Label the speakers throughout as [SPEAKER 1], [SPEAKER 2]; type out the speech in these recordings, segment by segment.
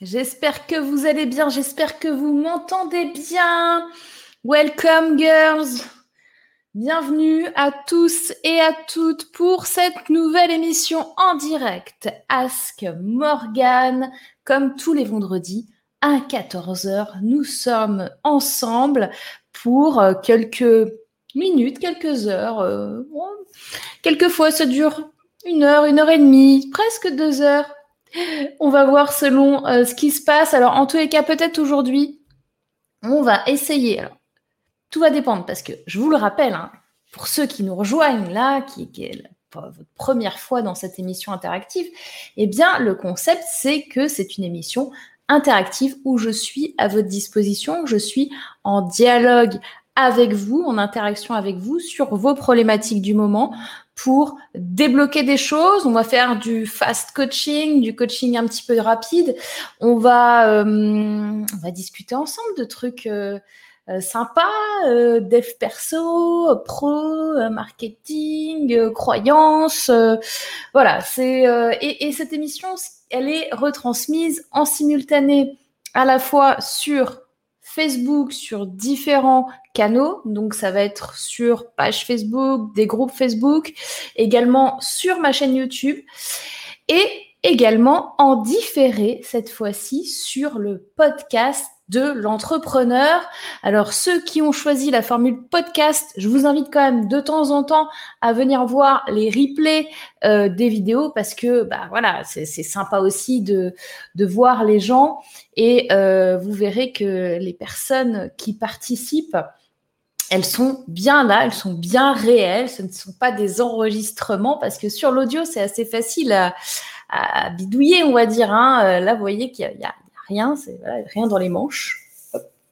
[SPEAKER 1] J'espère que vous allez bien, j'espère que vous m'entendez bien. Welcome girls. Bienvenue à tous et à toutes pour cette nouvelle émission en direct Ask Morgan. Comme tous les vendredis à 14h, nous sommes ensemble pour euh, quelques minutes, quelques heures. Euh, quelquefois, ça dure une heure, une heure et demie, presque deux heures. On va voir selon euh, ce qui se passe. Alors, en tous les cas, peut-être aujourd'hui, on va essayer. Tout va dépendre parce que je vous le rappelle, hein, pour ceux qui nous rejoignent là, qui, qui est votre première fois dans cette émission interactive, eh bien, le concept, c'est que c'est une émission interactive où je suis à votre disposition, je suis en dialogue avec vous, en interaction avec vous sur vos problématiques du moment pour débloquer des choses. On va faire du fast coaching, du coaching un petit peu rapide. On va, euh, on va discuter ensemble de trucs euh, euh, sympas, dev perso, pro, marketing, croyances. voilà, c'est et, et cette émission, elle est retransmise en simultané à la fois sur Facebook sur différents canaux. Donc, ça va être sur page Facebook, des groupes Facebook, également sur ma chaîne YouTube et également en différé cette fois-ci sur le podcast de l'entrepreneur. Alors ceux qui ont choisi la formule podcast, je vous invite quand même de temps en temps à venir voir les replays euh, des vidéos parce que bah voilà, c'est sympa aussi de, de voir les gens et euh, vous verrez que les personnes qui participent elles sont bien là, elles sont bien réelles, ce ne sont pas des enregistrements parce que sur l'audio, c'est assez facile à, bidouiller, on va dire. Hein. Euh, là, vous voyez qu'il y, a rien, c'est rien dans les manches,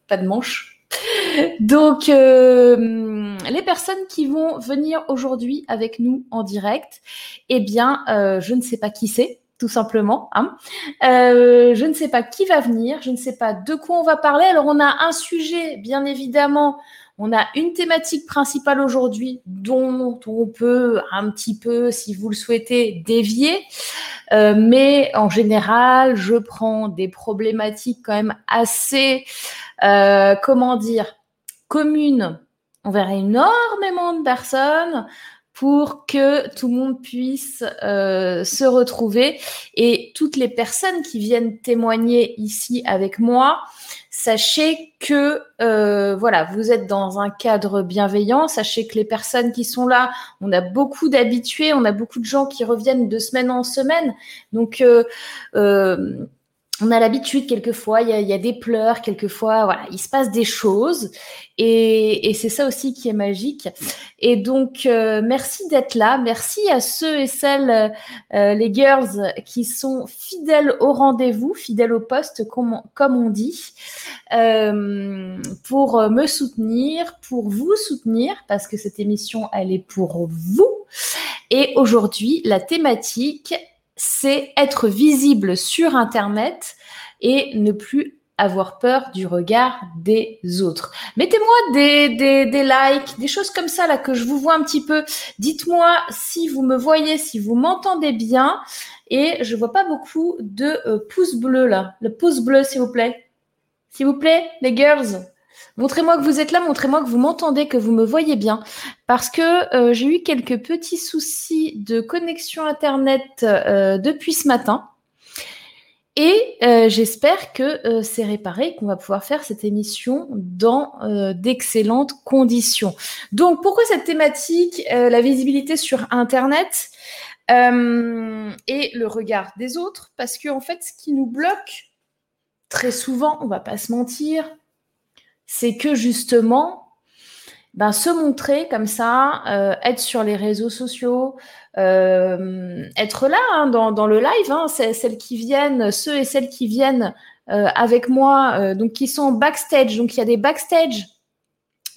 [SPEAKER 1] pas de manches. Donc, euh, les personnes qui vont venir aujourd'hui avec nous en direct, eh bien, euh, je ne sais pas qui c'est, tout simplement. Hein. Euh, je ne sais pas qui va venir, je ne sais pas de quoi on va parler. Alors, on a un sujet, bien évidemment. On a une thématique principale aujourd'hui dont on peut un petit peu, si vous le souhaitez, dévier. Euh, mais en général, je prends des problématiques quand même assez, euh, comment dire, communes envers énormément de personnes pour que tout le monde puisse euh, se retrouver. Et toutes les personnes qui viennent témoigner ici avec moi, sachez que euh, voilà, vous êtes dans un cadre bienveillant. Sachez que les personnes qui sont là, on a beaucoup d'habitués, on a beaucoup de gens qui reviennent de semaine en semaine. Donc euh, euh on a l'habitude quelquefois, il y, a, des pleurs, quelquefois, voilà, il se passe des choses et, c'est ça aussi qui est magique. Et donc, euh, merci d'être là, merci à ceux et celles, euh, les girls, qui sont fidèles au rendez-vous, fidèles au poste, comme, comme on dit, euh, pour me soutenir, pour vous soutenir, parce que cette émission, elle est pour vous. Et aujourd'hui, la thématique, c'est être visible sur Internet et ne plus avoir peur du regard des autres. Mettez-moi des, des, des, likes, des choses comme ça là que je vous vois un petit peu. Dites-moi si vous me voyez, si vous m'entendez bien. Et je vois pas beaucoup de euh, pouces bleus là. Le pouce bleu, s'il vous plaît. S'il vous plaît, les girls. Montrez-moi que vous êtes là, montrez-moi que vous m'entendez, que vous me voyez bien. Parce que euh, j'ai eu quelques petits soucis de connexion Internet euh, depuis ce matin. Et euh, j'espère que c'est réparé, qu'on va pouvoir faire cette émission dans d'excellentes conditions. Donc, pourquoi cette thématique, la visibilité sur Internet et le regard des autres? Parce que en fait, ce qui nous bloque très souvent, on va pas se mentir, c'est que justement, ben, se montrer comme ça, euh, être sur les réseaux sociaux, euh, être là hein, dans, le live, hein, celles qui viennent, ceux et celles qui viennent euh, avec moi, donc qui sont backstage. Donc il y a des backstage.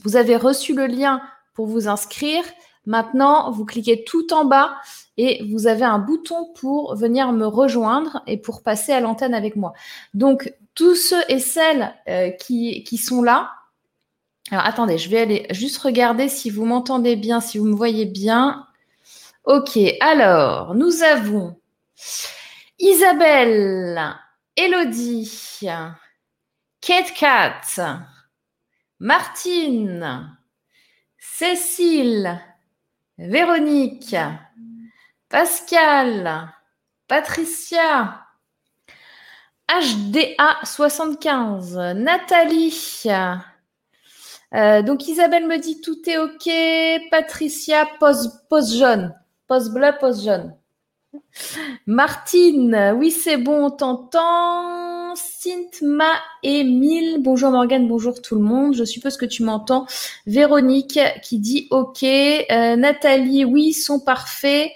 [SPEAKER 1] Vous avez reçu le lien pour vous inscrire. Maintenant, vous cliquez tout en bas et vous avez un bouton pour venir me rejoindre et pour passer à l'antenne avec moi. Donc, tous ceux et celles euh, qui, qui, sont là, alors attendez, je vais aller juste regarder si vous m'entendez bien, si vous me voyez bien. Ok, alors, nous avons Isabelle, Elodie, Kate Cat, Martine, Cécile, Véronique, Pascal, Patricia, HDA75, Nathalie. Euh, donc Isabelle me dit tout est OK. Patricia, pose, pose jaune. Pose bleu, pose jaune. Martine, oui c'est bon, on t'entend. Cintma, Emile, bonjour Morgane, bonjour tout le monde. Je suppose que tu m'entends. Véronique qui dit OK. Euh, Nathalie, oui, sont parfaits.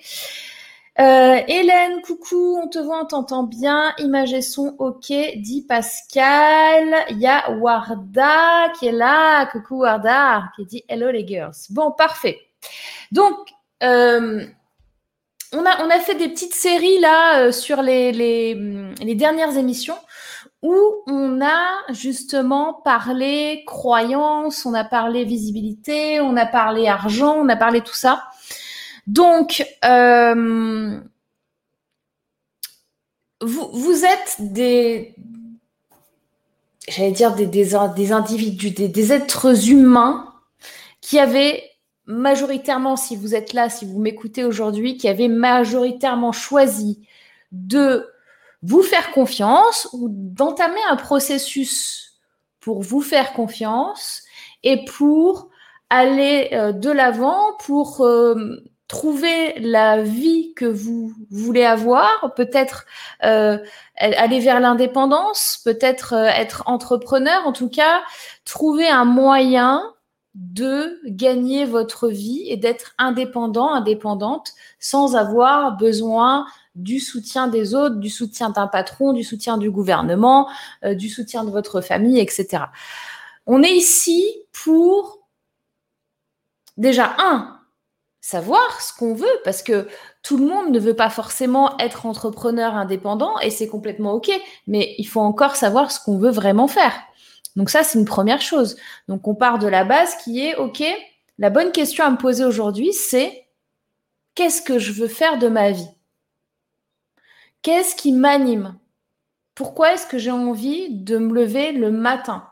[SPEAKER 1] Euh, Hélène, coucou, on te voit, on t'entend bien. Image et son, ok, dit Pascal. Il y a Warda qui est là. Coucou Warda, qui dit Hello les girls. Bon, parfait. Donc, euh, on, a, on a fait des petites séries là euh, sur les, les, les dernières émissions où on a justement parlé croyance, on a parlé visibilité, on a parlé argent, on a parlé tout ça. Donc, euh, vous, êtes des, j'allais dire des, individus, des, des, êtres humains qui avaient majoritairement, si vous êtes là, si vous m'écoutez aujourd'hui, qui avaient majoritairement choisi de vous faire confiance ou d'entamer un processus pour vous faire confiance et pour aller euh, de l'avant, pour euh, trouver la vie que vous voulez avoir, peut-être euh, aller vers l'indépendance, peut-être euh, être entrepreneur, en tout cas, trouver un moyen de gagner votre vie et d'être indépendant, indépendante, sans avoir besoin du soutien des autres, du soutien d'un patron, du soutien du gouvernement, euh, du soutien de votre famille, etc. On est ici pour déjà un savoir ce qu'on veut parce que tout le monde ne veut pas forcément être entrepreneur indépendant et c'est complètement OK, mais il faut encore savoir ce qu'on veut vraiment faire. Donc ça, c'est une première chose. Donc on part de la base qui est OK, la bonne question à me poser aujourd'hui, c'est qu'est-ce que je veux faire de ma vie? Qu'est-ce qui m'anime? Pourquoi est-ce que j'ai envie de me lever le matin?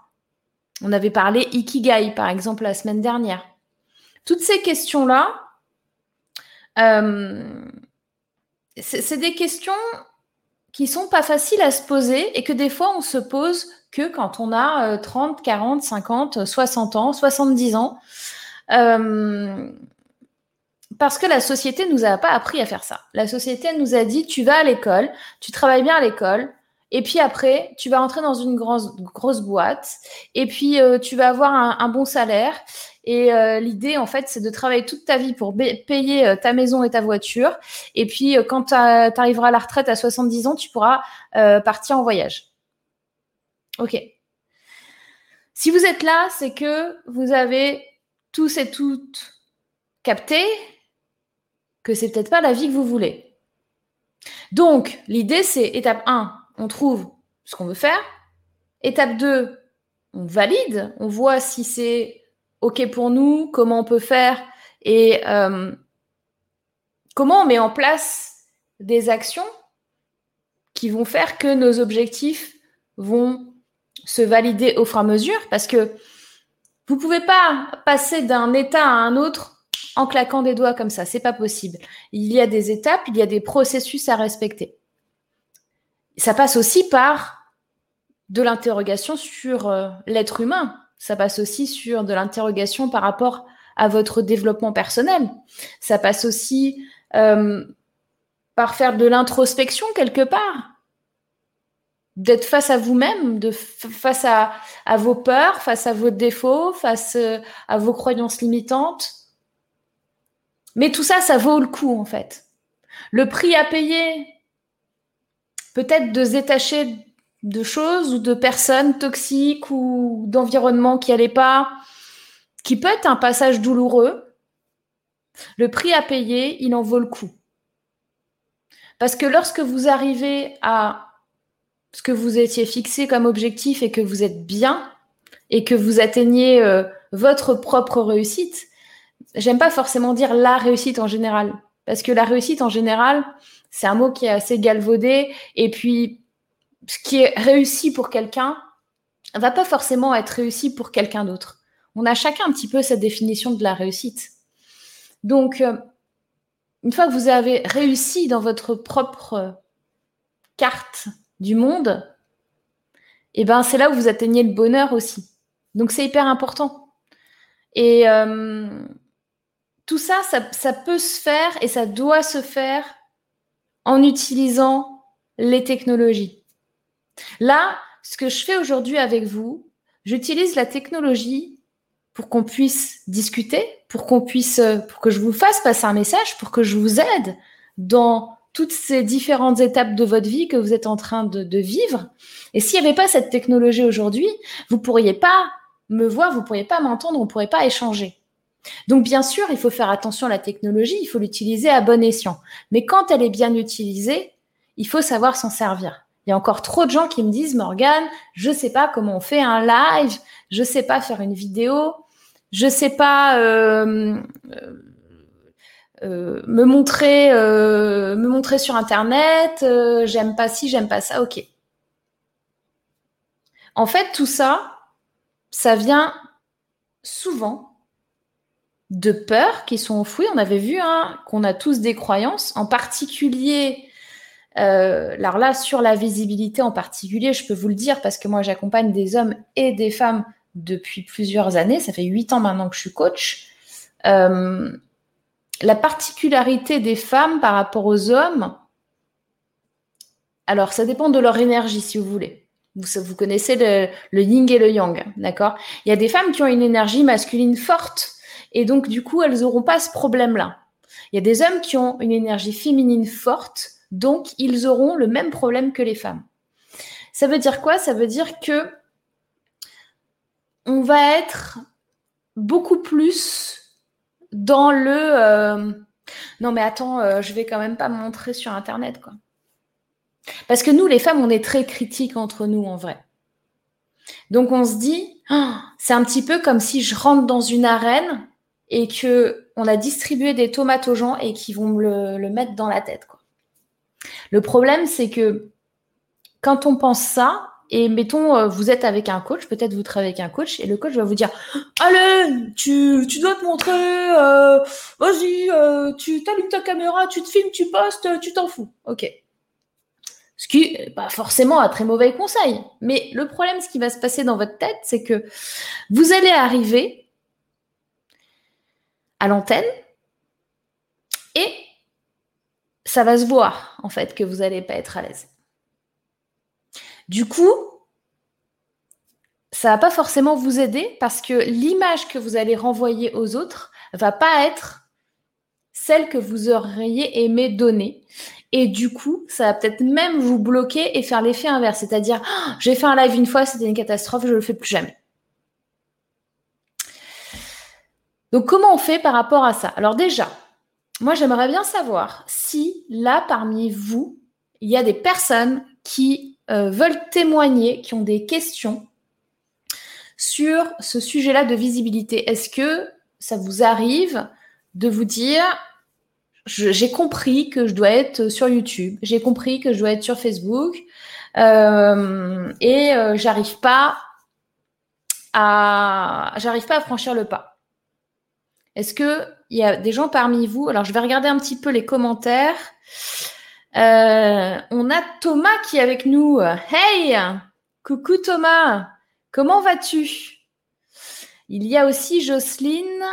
[SPEAKER 1] On avait parlé Ikigai, par exemple, la semaine dernière. Toutes ces questions-là, c'est des questions qui sont pas faciles à se poser et que des fois on se pose que quand on a 30, 40, 50, 60 ans, 70 ans. Euh, parce que la société nous a pas appris à faire ça. La société nous a dit tu vas à l'école, tu travailles bien à l'école, et puis après, tu vas rentrer dans une grosse, grosse boîte, et puis euh, tu vas avoir un, bon salaire, et euh, l'idée, en fait, c'est de travailler toute ta vie pour payer euh, ta maison et ta voiture. Et puis, euh, quand tu arriveras à la retraite à 70 ans, tu pourras partir en voyage. OK. Si vous êtes là, c'est que vous avez tous et toutes capté que c'est peut-être pas la vie que vous voulez. Donc, l'idée, c'est étape 1, on trouve ce qu'on veut faire. Étape 2, on valide, on voit si c'est OK pour nous, comment on peut faire et euh, comment on met en place des actions qui vont faire que nos objectifs vont se valider au fur et à mesure parce que vous pouvez pas passer d'un état à un autre en claquant des doigts comme ça, c'est pas possible. Il y a des étapes, il y a des processus à respecter. Ça passe aussi par de l'interrogation sur euh, l'être humain, ça passe aussi sur de l'interrogation par rapport à votre développement personnel. Ça passe aussi euh, par faire de l'introspection quelque part. D'être face à vous-même, de face à, à, vos peurs, face à vos défauts, face euh, à vos croyances limitantes. Mais tout ça, ça vaut le coup en fait. Le prix à payer, peut-être de se détacher de choses ou de personnes toxiques ou d'environnement qui n'allaient pas, qui peut être un passage douloureux, le prix à payer, il en vaut le coup. Parce que lorsque vous arrivez à ce que vous étiez fixé comme objectif et que vous êtes bien et que vous atteignez euh, votre propre réussite, j'aime pas forcément dire la réussite en général. Parce que la réussite en général, c'est un mot qui est assez galvaudé. Et puis, ce qui est réussi pour quelqu'un va pas forcément être réussi pour quelqu'un d'autre. On a chacun un petit peu cette définition de la réussite. Donc, euh, une fois que vous avez réussi dans votre propre carte du monde, eh ben c'est là où vous atteignez le bonheur aussi. Donc c'est hyper important. Et euh, tout ça, ça, peut se faire et ça doit se faire en utilisant les technologies. Là, ce que je fais aujourd'hui avec vous, j'utilise la technologie pour qu'on puisse discuter, pour qu'on puisse, pour que je vous fasse passer un message, pour que je vous aide dans toutes ces différentes étapes de votre vie que vous êtes en train de, vivre. Et s'il n'y avait pas cette technologie aujourd'hui, vous pourriez pas me voir, vous pourriez pas m'entendre, on pourrait pas échanger. Donc bien sûr, il faut faire attention à la technologie, il faut l'utiliser à bon escient. Mais quand elle est bien utilisée, il faut savoir s'en servir. Il y a encore trop de gens qui me disent Morgane, je sais pas comment on fait un live, je sais pas faire une vidéo, je sais pas euh, euh, euh, me montrer, me montrer sur Internet, j'aime pas ci, j'aime pas ça, ok. En fait, tout ça, ça vient souvent de peurs qui sont enfouies. On avait vu hein, qu'on a tous des croyances, en particulier, alors là, sur la visibilité en particulier, je peux vous le dire parce que moi, j'accompagne des hommes et des femmes depuis plusieurs années. Ça fait huit ans maintenant que je suis coach la particularité des femmes par rapport aux hommes, alors ça dépend de leur énergie, si vous voulez. Vous, connaissez le, yin et le yang, d'accord? Il y a des femmes qui ont une énergie masculine forte, et donc du coup, elles n'auront pas ce problème-là. Il y a des hommes qui ont une énergie féminine forte, donc ils auront le même problème que les femmes. Ça veut dire quoi? Ça veut dire que on va être beaucoup plus dans le euh, non mais attends, euh, je vais quand même pas me montrer sur internet quoi. Parce que nous les femmes, on est très critiques entre nous en vrai. Donc on se dit oh, c'est un petit peu comme si je rentre dans une arène et que on a distribué des tomates aux gens et qu'ils vont me le, mettre dans la tête. Le problème c'est que quand on pense ça, et mettons, euh, vous êtes avec un coach, peut-être vous travaillez avec un coach, et le coach va vous dire Allez, tu, dois te montrer, euh, vas-y, euh, tu t'allumes ta caméra, tu te filmes, tu postes, tu t'en fous. Ok. Ce qui n'est pas forcément un très mauvais conseil. Mais le problème, ce qui va se passer dans votre tête, c'est que vous allez arriver à l'antenne et ça va se voir, en fait, que vous n'allez pas être à l'aise. Du coup, ça va pas forcément vous aider parce que l'image que vous allez renvoyer aux autres va pas être celle que vous auriez aimé donner. Et du coup, ça va peut-être même vous bloquer et faire l'effet inverse. C'est-à-dire, ah, j'ai fait un live une fois, c'était une catastrophe, je le fais plus jamais. Donc, comment on fait par rapport à ça? Alors déjà, moi, j'aimerais bien savoir si là, parmi vous, il y a des personnes qui euh, veulent témoigner, qui ont des questions sur ce sujet-là de visibilité. Est-ce que ça vous arrive de vous dire, j'ai compris que je dois être sur YouTube, j'ai compris que je dois être sur Facebook, euh, et euh, j'arrive pas à, j'arrive pas à franchir le pas. Est-ce que il y a des gens parmi vous. Alors, je vais regarder un petit peu les commentaires. Euh, on a Thomas qui est avec nous. Hey! Coucou Thomas. Comment vas-tu? Il y a aussi Jocelyne.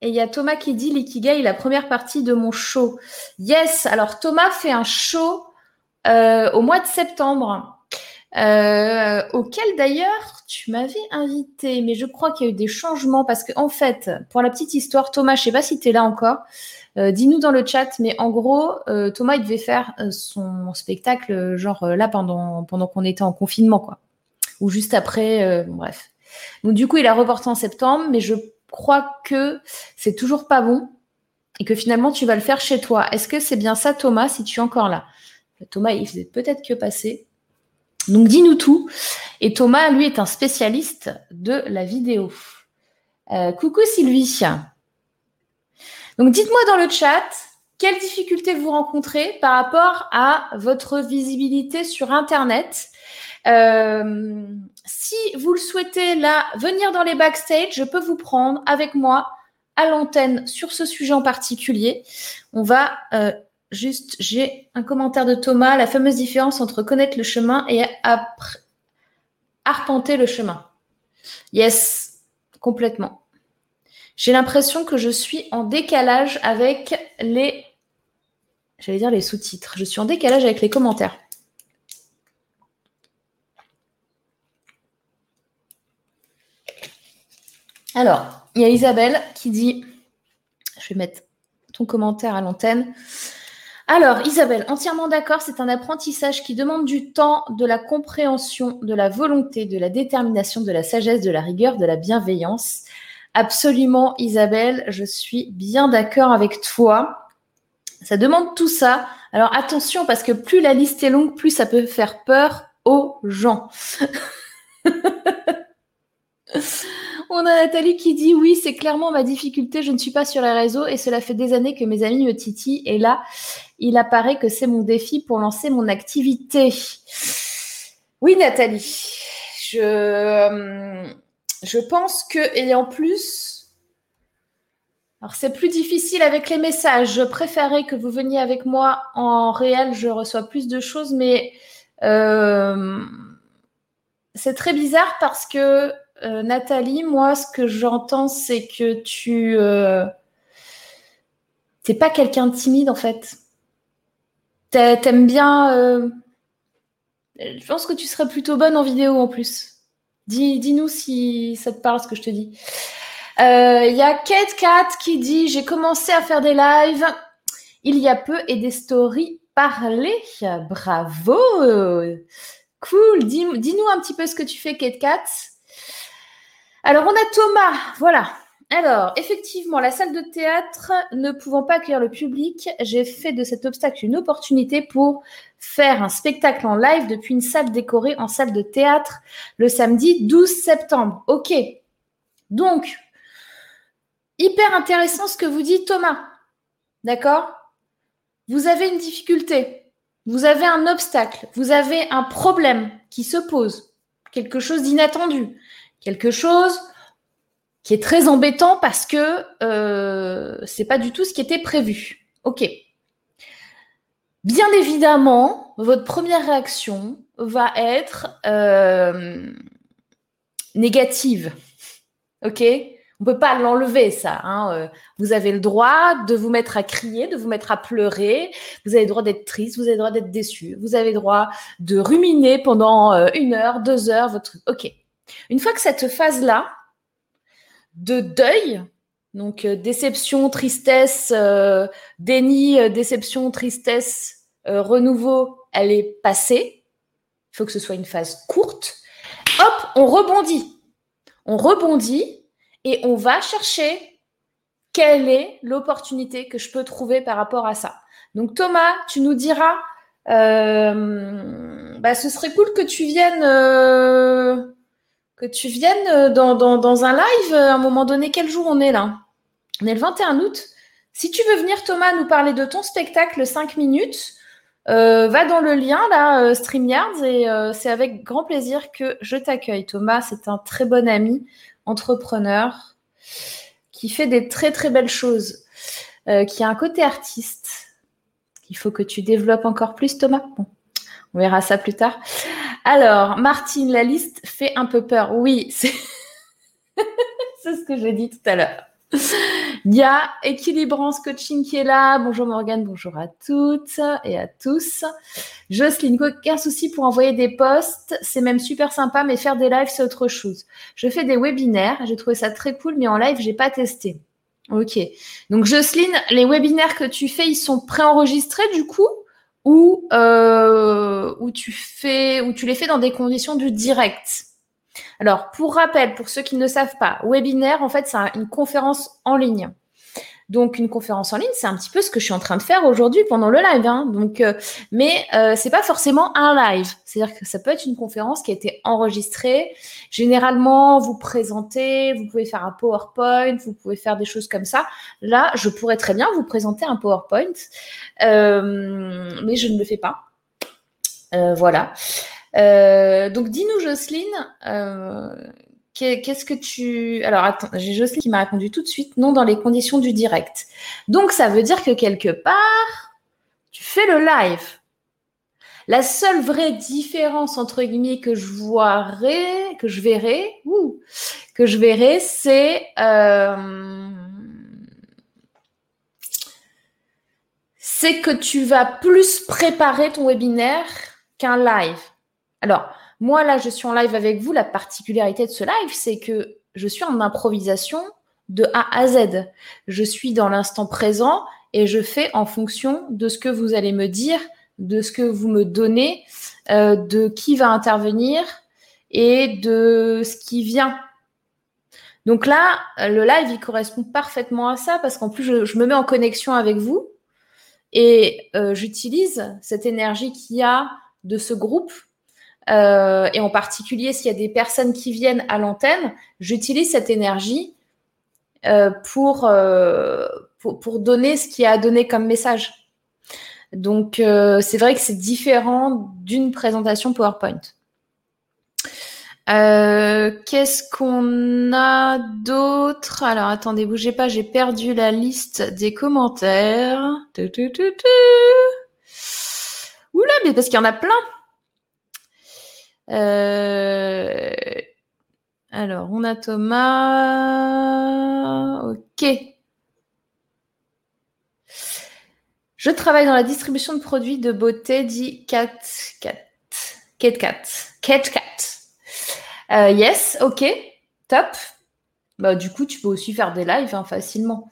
[SPEAKER 1] Et il y a Thomas qui dit l'ikigai, la première partie de mon show. Yes, alors Thomas fait un show euh, au mois de septembre, euh, auquel d'ailleurs tu m'avais invité, mais je crois qu'il y a eu des changements parce qu'en en fait, pour la petite histoire, Thomas, je sais pas si tu es là encore, euh, dis-nous dans le chat, mais en gros, euh, Thomas, il devait faire son spectacle, genre là, pendant, pendant qu'on était en confinement, quoi. Ou juste après, bref. Donc, du coup, il a reporté en septembre, mais je crois que c'est toujours pas bon et que finalement, tu vas le faire chez toi. Est-ce que c'est bien ça, Thomas, si tu es encore là? Thomas, il faisait peut-être que passer. Donc, dis-nous tout. Et Thomas, lui, est un spécialiste de la vidéo. coucou Sylvie. Donc dites-moi dans le chat quelles difficultés vous rencontrez par rapport à votre visibilité sur Internet? Euh, si vous le souhaitez là, venir dans les backstage, je peux vous prendre avec moi à l'antenne sur ce sujet en particulier. On va euh, juste, j'ai un commentaire de Thomas, la fameuse différence entre connaître le chemin et arpenter le chemin. Yes, complètement. J'ai l'impression que je suis en décalage avec les, j'allais dire les sous-titres. Je suis en décalage avec les commentaires. Alors, il y a Isabelle qui dit, je vais mettre ton commentaire à l'antenne. Alors, Isabelle, entièrement d'accord, c'est un apprentissage qui demande du temps, de la compréhension, de la volonté, de la détermination, de la sagesse, de la rigueur, de la bienveillance. Absolument, Isabelle, je suis bien d'accord avec toi. Ça demande tout ça. Alors attention, parce que plus la liste est longue, plus ça peut faire peur aux gens. On a Nathalie qui dit oui, c'est clairement ma difficulté. Je ne suis pas sur les réseaux et cela fait des années que mes amis me titillent. Et là, il apparaît que c'est mon défi pour lancer mon activité. Oui, Nathalie, je, euh, pense que, et en plus, alors c'est plus difficile avec les messages. Je préférais que vous veniez avec moi en réel. Je reçois plus de choses, mais euh, c'est très bizarre parce que euh, Nathalie, moi, ce que j'entends, c'est que tu. Euh, pas quelqu'un de timide, en fait. T'aimes bien. Euh, je pense que tu serais plutôt bonne en vidéo, en plus. Dis-nous si ça te parle, ce que je te dis. Il y a Kate Cat qui dit J'ai commencé à faire des lives il y a peu et des stories parlées. Bravo Cool Dis-nous un petit peu ce que tu fais, Kate Cat. Alors, on a Thomas, voilà. Alors, effectivement, la salle de théâtre ne pouvant pas accueillir le public, j'ai fait de cet obstacle une opportunité pour faire un spectacle en live depuis une salle décorée en salle de théâtre le samedi 12 septembre. OK. Donc, hyper intéressant ce que vous dit Thomas. D'accord? Vous avez une difficulté, vous avez un obstacle, vous avez un problème qui se pose, quelque chose d'inattendu quelque chose qui est très embêtant parce que euh, c'est pas du tout ce qui était prévu. Ok. Bien évidemment, votre première réaction va être euh, négative. Ok On peut pas l'enlever, ça. Hein. Euh, vous avez le droit de vous mettre à crier, de vous mettre à pleurer. Vous avez le droit d'être triste, vous avez le droit d'être déçu. Vous avez le droit de ruminer pendant euh, une heure, deux heures votre Ok. Une fois que cette phase-là de deuil, donc euh, déception, tristesse, euh, déni, euh, déception, tristesse, renouveau, elle est passée. Il faut que ce soit une phase courte. Hop, on rebondit. On rebondit et on va chercher quelle est l'opportunité que je peux trouver par rapport à ça. Donc Thomas, tu nous diras, bah, ce serait cool que tu viennes que tu viennes euh, dans, un live euh, à un moment donné. Quel jour on est là? On est le 21 août. Si tu veux venir, Thomas, nous parler de ton spectacle 5 minutes, euh, va dans le lien là, StreamYards, et c'est avec grand plaisir que je t'accueille. Thomas, c'est un très bon ami, entrepreneur, qui fait des très très belles choses, qui a un côté artiste. Il faut que tu développes encore plus, Thomas. on verra ça plus tard. Alors, Martine, la liste fait un peu peur. Oui, c'est ce que j'ai dit tout à l'heure. Il y a Coaching qui est là. Bonjour Morgane, bonjour à toutes et à tous. Jocelyne, aucun souci pour envoyer des posts. C'est même super sympa, mais faire des lives, c'est autre chose. Je fais des webinaires. J'ai trouvé ça très cool, mais en live, j'ai pas testé. Ok. Donc Jocelyne, les webinaires que tu fais, ils sont préenregistrés du coup? Ou euh, où tu tu les fais dans des conditions du direct. Alors, pour rappel, pour ceux qui ne savent pas, webinaire, en fait, c'est une conférence en ligne. Donc, une conférence en ligne, c'est un petit peu ce que je suis en train de faire aujourd'hui pendant le live. Hein. Donc, euh, mais euh, c'est pas forcément un live. C'est-à-dire que ça peut être une conférence qui a été enregistrée. Généralement, vous présentez, vous pouvez faire un PowerPoint, vous pouvez faire des choses comme ça. Là, je pourrais très bien vous présenter un PowerPoint, euh, mais je ne le fais pas. Euh, voilà. Donc, dis-nous, Jocelyne, Qu'est-ce que tu... Alors, attends, j'ai Jocelyne qui m'a répondu tout de suite, non dans les conditions du direct. Donc, ça veut dire que quelque part, tu fais le live. La seule vraie différence, entre guillemets, que je verrai, que je que je c'est... Euh, c'est que tu vas plus préparer ton webinaire qu'un live. Alors, moi, là, je suis en live avec vous. La particularité de ce live, c'est que je suis en improvisation de A à Z. Je suis dans l'instant présent et je fais en fonction de ce que vous allez me dire, de ce que vous me donnez, euh, de qui va intervenir et de ce qui vient. Donc là, le live, il correspond parfaitement à ça parce qu'en plus, je, me mets en connexion avec vous et euh, j'utilise cette énergie qu'il y a de ce groupe euh, et en particulier s'il y a des personnes qui viennent à l'antenne, j'utilise cette énergie euh, pour, euh, pour, pour, donner ce qui a à donner comme message. Donc, c'est vrai que c'est différent d'une présentation PowerPoint. Qu'est-ce qu'on a d'autre? Alors, attendez, bougez pas, j'ai perdu la liste des commentaires. Oula, mais parce qu'il y en a plein. Euh, alors, on a Thomas. Ok. Je travaille dans la distribution de produits de beauté dit Cat Cat. Cat Cat. Cat. Euh, yes, ok. Top. Bah, du coup, tu peux aussi faire des lives hein, facilement.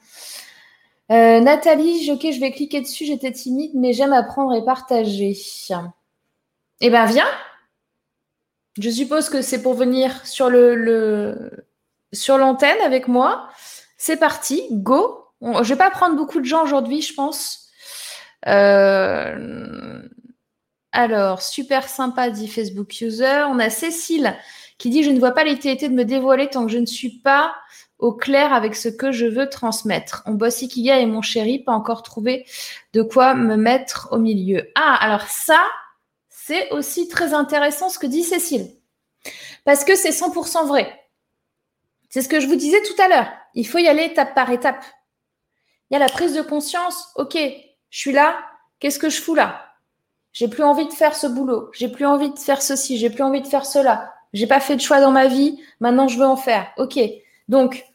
[SPEAKER 1] Euh, Nathalie, ok, je vais cliquer dessus. J'étais timide, mais j'aime apprendre et partager. Eh ben, viens. Je suppose que c'est pour venir sur l'antenne avec moi. C'est parti, go. je ne vais pas prendre beaucoup de gens aujourd'hui, je pense. Euh, alors, super sympa, dit Facebook User. On a Cécile qui dit Je ne vois pas l'utilité de me dévoiler tant que je ne suis pas au clair avec ce que je veux transmettre. On bosse Ikiga et mon chéri, pas encore trouvé de quoi me mettre au milieu. Ah, alors ça, c'est aussi très intéressant ce que dit Cécile. Parce que c'est 100% vrai. C'est ce que je vous disais tout à l'heure. Il faut y aller étape par étape. Il y a la prise de conscience. OK, je suis là. Qu'est-ce que je fous là? J'ai plus envie de faire ce boulot. J'ai plus envie de faire ceci. J'ai plus envie de faire cela. J'ai pas fait de choix dans ma vie. Maintenant, je veux en faire. OK. Donc,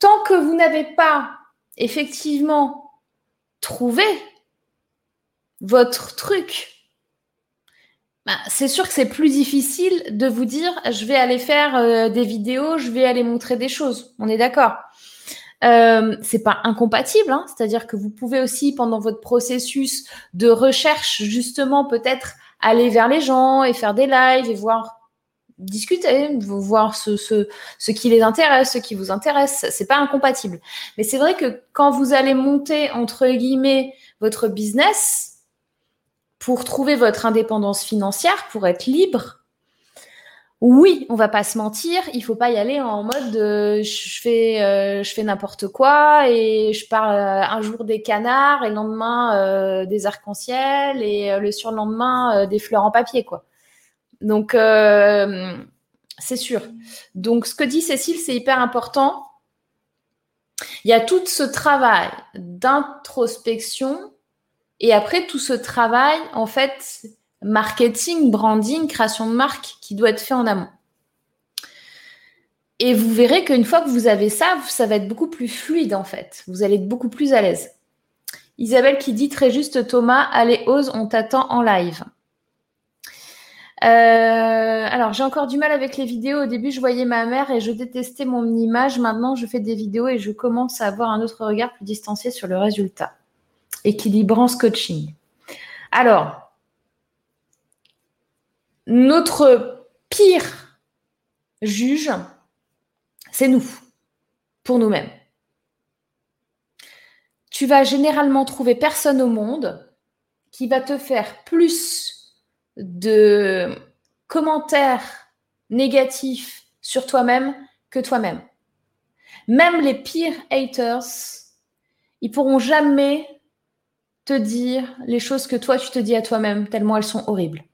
[SPEAKER 1] tant que vous n'avez pas effectivement trouvé votre truc, bah, c'est sûr que c'est plus difficile de vous dire je vais aller faire euh, des vidéos, je vais aller montrer des choses. On est d'accord. Euh, c'est pas incompatible, hein. c'est-à-dire que vous pouvez aussi pendant votre processus de recherche justement peut-être aller vers les gens et faire des lives et voir discuter, voir ce, qui les intéresse, ce qui vous intéresse. C'est pas incompatible. Mais c'est vrai que quand vous allez monter entre guillemets votre business, pour trouver votre indépendance financière, pour être libre, oui, on va pas se mentir, il faut pas y aller en mode euh, je fais euh, je fais n'importe quoi et je parle euh, un jour des canards et le lendemain des arcs-en-ciel et le surlendemain des fleurs en papier quoi. Donc c'est sûr. Donc ce que dit Cécile, c'est hyper important. Il y a tout ce travail d'introspection et après, tout ce travail, en fait, marketing, branding, création de marque qui doit être fait en amont. Et vous verrez qu'une fois que vous avez ça, ça va être beaucoup plus fluide en fait. Vous allez être beaucoup plus à l'aise. Isabelle qui dit très juste Thomas, allez, ose, on t'attend en live. Euh, alors, j'ai encore du mal avec les vidéos. Au début, je voyais ma mère et je détestais mon image. Maintenant, je fais des vidéos et je commence à avoir un autre regard plus distancié sur le résultat équilibrance coaching. Alors, notre pire juge, c'est nous, pour nous-mêmes. tu vas généralement trouver personne au monde qui va te faire plus de commentaires négatifs sur toi-même que toi-même. Même les pires haters, ils pourront jamais te dire les choses que toi tu te dis à toi-même, tellement elles sont horribles.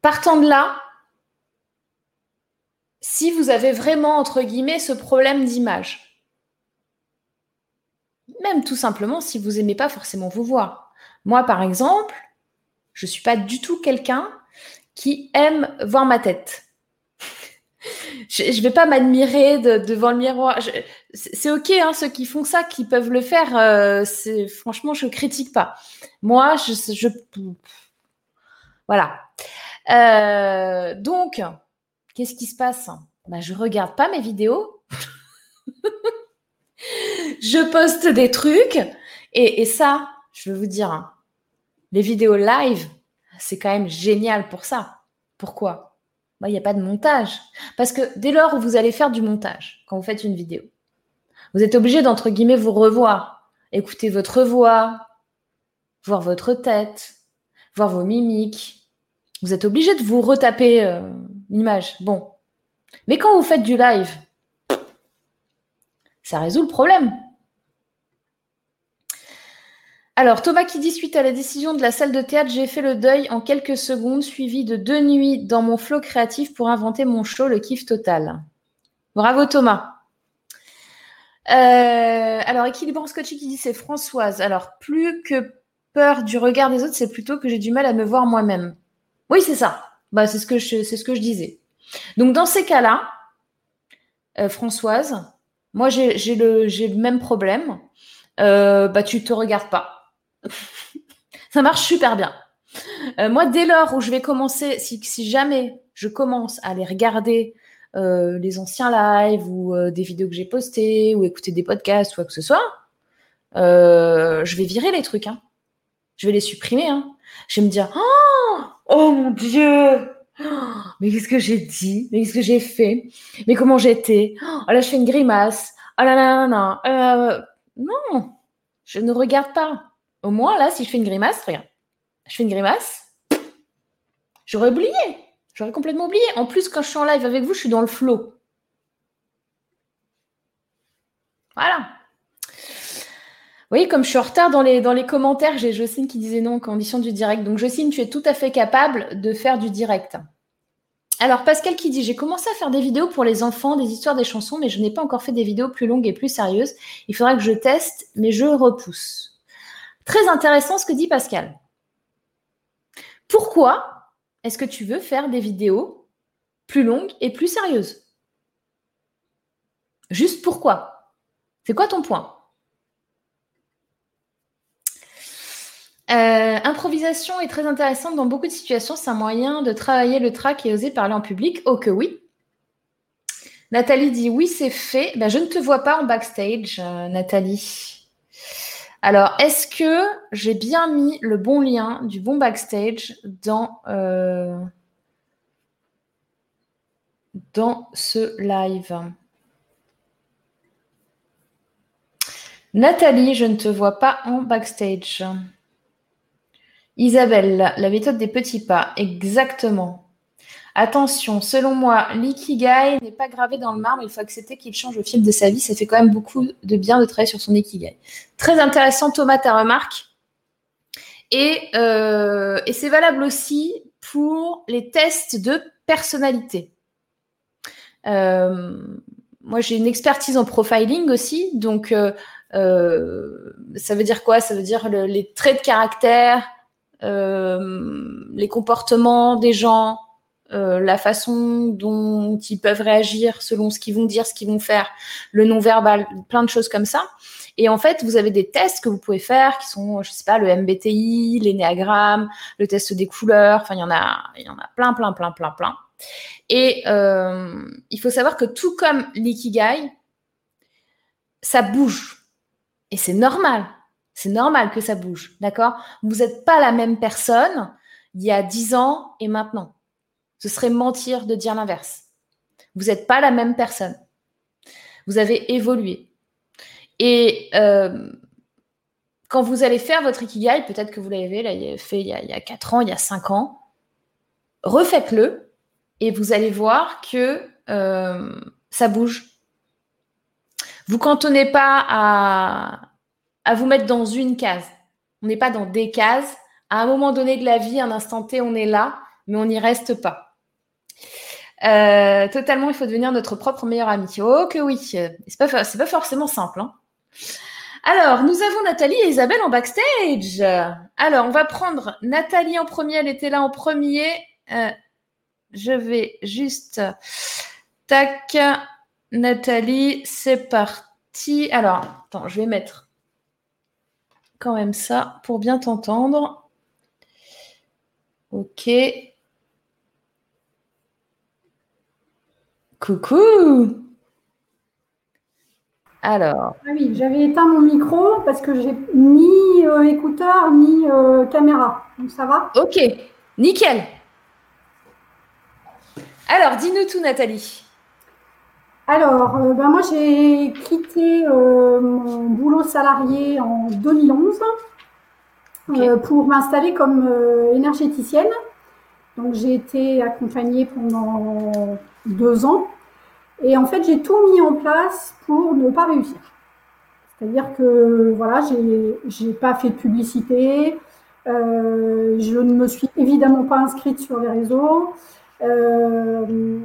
[SPEAKER 1] Partant de là, si vous avez vraiment, entre guillemets, ce problème d'image, même tout simplement si vous n'aimez pas forcément vous voir. Moi, par exemple, je ne suis pas du tout quelqu'un qui aime voir ma tête. Je ne vais pas m'admirer devant le miroir. C'est ok, hein, ceux qui font ça, qui peuvent le faire. Euh, franchement, je critique pas. Moi, je, je voilà. Euh, donc, qu'est-ce qui se passe? Ben, Je regarde pas mes vidéos. je poste des trucs. Et, ça, je veux vous dire, hein, les vidéos live, c'est quand même génial pour ça. Pourquoi? Ben, Il n'y a pas de montage. Parce que dès lors où vous allez faire du montage, quand vous faites une vidéo, vous êtes obligé d'entre guillemets vous revoir, écouter votre voix, voir votre tête, voir vos mimiques, vous êtes obligé de vous retaper euh, l'image. Bon. Mais quand vous faites du live, ça résout le problème. Alors, Thomas qui dit suite à la décision de la salle de théâtre, j'ai fait le deuil en quelques secondes, suivi de deux nuits dans mon flot créatif pour inventer mon show, le kiff total. Bravo Thomas. Euh, alors, équilibre Scotchy qui dit c'est Françoise. Alors, plus que peur du regard des autres, c'est plutôt que j'ai du mal à me voir moi-même. Oui, c'est ça. Bah, c'est ce que je, disais. Donc dans ces cas-là, euh, Françoise, moi j'ai, le, même problème. Euh, bah tu te regardes pas. ça marche super bien. Euh, moi, dès lors où je vais commencer, si, jamais je commence à aller regarder les anciens lives ou des vidéos que j'ai postées ou écouter des podcasts ou quoi que ce soit, je vais virer les trucs. Hein. Je vais les supprimer. Hein. Je vais me dire, oh, oh mon Dieu, mais qu'est-ce que j'ai dit? Mais qu'est-ce que j'ai fait? Mais comment j'étais? Oh là, je fais une grimace. Oh là là là là. Euh, non, je ne regarde pas. Au moins, là, si je fais une grimace, regarde. Je fais une grimace. J'aurais oublié. J'aurais complètement oublié. En plus, quand je suis en live avec vous, je suis dans le flow. Voilà. Vous voyez, comme je suis en retard dans les, dans les commentaires, j'ai Jocelyne qui disait non en condition du direct. Donc, Jocelyne, tu es tout à fait capable de faire du direct. Alors, Pascal qui dit J'ai commencé à faire des vidéos pour les enfants, des histoires, des chansons, mais je n'ai pas encore fait des vidéos plus longues et plus sérieuses. Il faudra que je teste, mais je repousse. Très intéressant ce que dit Pascal. Pourquoi est-ce que tu veux faire des vidéos plus longues et plus sérieuses? Juste pourquoi? C'est quoi ton point? Euh, improvisation est très intéressante dans beaucoup de situations. C'est un moyen de travailler le trac et oser parler en public. Oh que oui. Nathalie dit oui, c'est fait. Ben, je ne te vois pas en backstage, euh, Nathalie. Alors, est-ce que j'ai bien mis le bon lien du bon backstage dans, euh, dans ce live? Nathalie, je ne te vois pas en backstage. Isabelle, la méthode des petits pas, exactement. Attention, selon moi, l'ikigai n'est pas gravé dans le marbre, il faut accepter qu'il change au fil de sa vie. Ça fait quand même beaucoup de bien de travailler sur son ikigai. Très intéressant, Thomas, ta remarque. Et, euh, c'est valable aussi pour les tests de personnalité. Euh, moi, j'ai une expertise en profiling aussi, donc euh, ça veut dire quoi? Ça veut dire les traits de caractère, les comportements des gens, euh, la façon dont ils peuvent réagir selon ce qu'ils vont dire, ce qu'ils vont faire, le non-verbal, plein de choses comme ça. Et en fait, vous avez des tests que vous pouvez faire qui sont, je sais pas, le MBTI, l'énéagramme, le test des couleurs. Enfin, il y en a, il y en a plein, plein, plein, plein, plein. Et euh, il faut savoir que tout comme l'ikigai, ça bouge. Et c'est normal. C'est normal que ça bouge, d'accord? Vous n'êtes pas la même personne il y a 10 ans et maintenant. Ce serait mentir de dire l'inverse. Vous n'êtes pas la même personne. Vous avez évolué. Et quand vous allez faire votre Ikigai, peut-être que vous l'avez fait il y, a, il y a 4 ans, il y a 5 ans, refaites-le et vous allez voir que ça bouge. Vous cantonnez pas à, à vous mettre dans une case. On n'est pas dans des cases. À un moment donné de la vie, un instant T, on est là, mais on n'y reste pas. Euh, totalement, il faut devenir notre propre meilleur ami. Oh que oui, c'est pas, pas forcément simple. Hein. Alors, nous avons Nathalie et Isabelle en backstage. Alors, on va prendre Nathalie en premier. Elle était là en premier. Euh, je vais juste. Tac. Nathalie, c'est parti. Alors, attends, je vais mettre quand même ça pour bien t'entendre. Ok. Coucou Alors.
[SPEAKER 2] Ah oui, j'avais éteint mon micro parce que j'ai ni euh, écouteur ni euh, caméra. Donc ça va?
[SPEAKER 1] Ok, nickel. Alors, dis-nous tout, Nathalie.
[SPEAKER 2] Alors, euh, ben moi, j'ai quitté mon boulot salarié en 2011 pour m'installer comme énergéticienne. Donc, j'ai été accompagnée pendant deux ans. Et en fait, j'ai tout mis en place pour ne pas réussir. C'est-à-dire que voilà, j'ai pas fait de publicité, euh, je ne me suis évidemment pas inscrite sur les réseaux. Euh,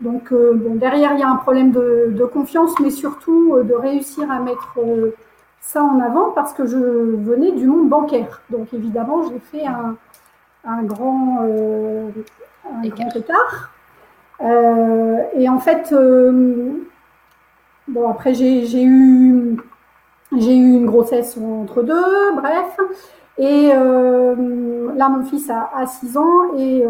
[SPEAKER 2] donc euh, bon, derrière, il y a un problème de, confiance, mais surtout de réussir à mettre ça en avant parce que je venais du monde bancaire. Donc évidemment, j'ai fait un, un grand, un grand écart. Euh, et en fait, euh, bon, après, j'ai eu, eu une grossesse entre deux, bref. Et euh, là, mon fils a, 6 ans et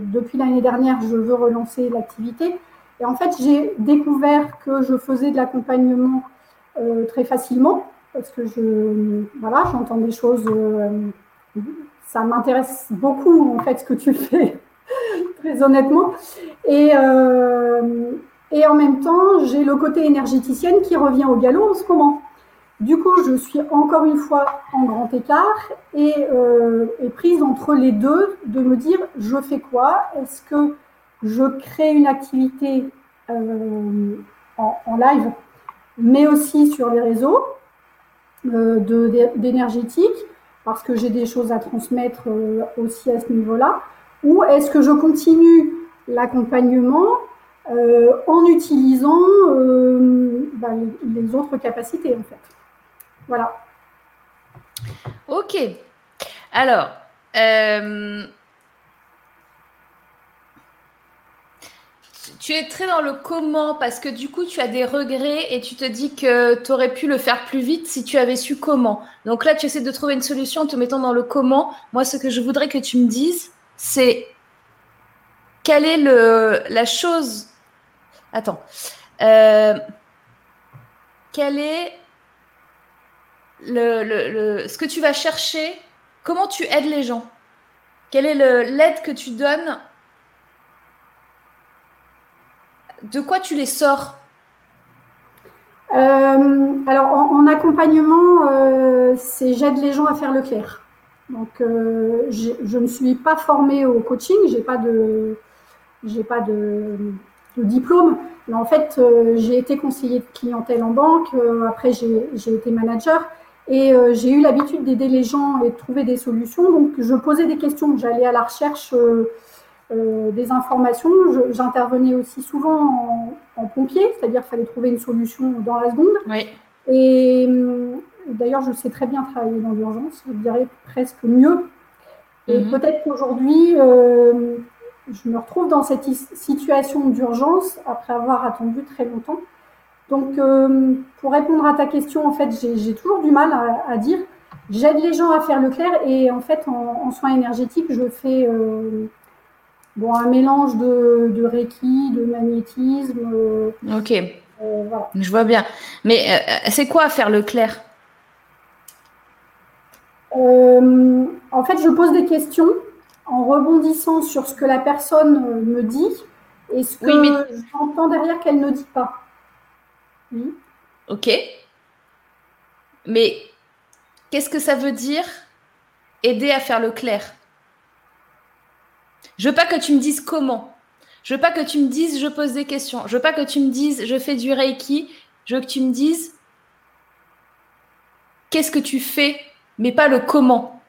[SPEAKER 2] depuis l'année dernière, je veux relancer l'activité. Et en fait, j'ai découvert que je faisais de l'accompagnement très facilement parce que je, voilà, j'entends des choses. ça m'intéresse beaucoup en fait ce que tu fais honnêtement. Et, euh, et en même temps, j'ai le côté énergéticienne qui revient au galop en ce moment. Du coup, je suis encore une fois en grand écart et, euh, prise entre les deux de me dire je fais quoi? Est-ce que je crée une activité euh, en, live, mais aussi sur les réseaux d'énergétique, parce que j'ai des choses à transmettre aussi à ce niveau-là ou est-ce que je continue l'accompagnement euh, en utilisant euh, bah, les, autres capacités en fait Voilà.
[SPEAKER 1] Ok. Alors, euh, tu es très dans le comment parce que du coup, tu as des regrets et tu te dis que tu aurais pu le faire plus vite si tu avais su comment. Donc là, tu essaies de trouver une solution en te mettant dans le comment. Moi, ce que je voudrais que tu me dises, c'est quelle est le, la chose. Attends. Euh, quel est le, le, ce que tu vas chercher Comment tu aides les gens? Quelle est l'aide que tu donnes? De quoi tu les sors?
[SPEAKER 2] Euh, Alors, en, accompagnement, euh, c'est j'aide les gens à faire le clair. Donc, euh, je ne suis pas formée au coaching, j'ai pas de, j'ai pas de, diplôme, mais en fait, euh, j'ai été conseiller de clientèle en banque. Euh, après, j'ai été manager et j'ai eu l'habitude d'aider les gens et de trouver des solutions. Donc, je posais des questions, j'allais à la recherche des informations. J'intervenais aussi souvent en, en pompier, c'est-à-dire qu'il fallait trouver une solution dans la seconde.
[SPEAKER 1] Oui.
[SPEAKER 2] Et D'ailleurs, je sais très bien travailler dans l'urgence, je dirais presque mieux. Et mhm. peut-être qu'aujourd'hui, euh, je me retrouve dans cette situation d'urgence après avoir attendu très longtemps. Donc, euh, pour répondre à ta question, en fait, j'ai toujours du mal à, dire. J'aide les gens à faire le clair et en fait, en, soins énergétiques, je fais euh, bon, un mélange de, de Reiki, de magnétisme.
[SPEAKER 1] ok. voilà. Je vois bien. Mais c'est quoi faire le clair?
[SPEAKER 2] Euh, en fait, je pose des questions en rebondissant sur ce que la personne euh, me dit et ce que j'entends derrière qu'elle ne dit pas.
[SPEAKER 1] Ok. Mais qu'est-ce que ça veut dire aider à faire le clair? Je veux pas que tu me dises comment. Je veux pas que tu me dises je pose des questions. Je veux pas que tu me dises je fais du reiki. Je veux que tu me dises qu'est-ce que tu fais, mais pas le comment.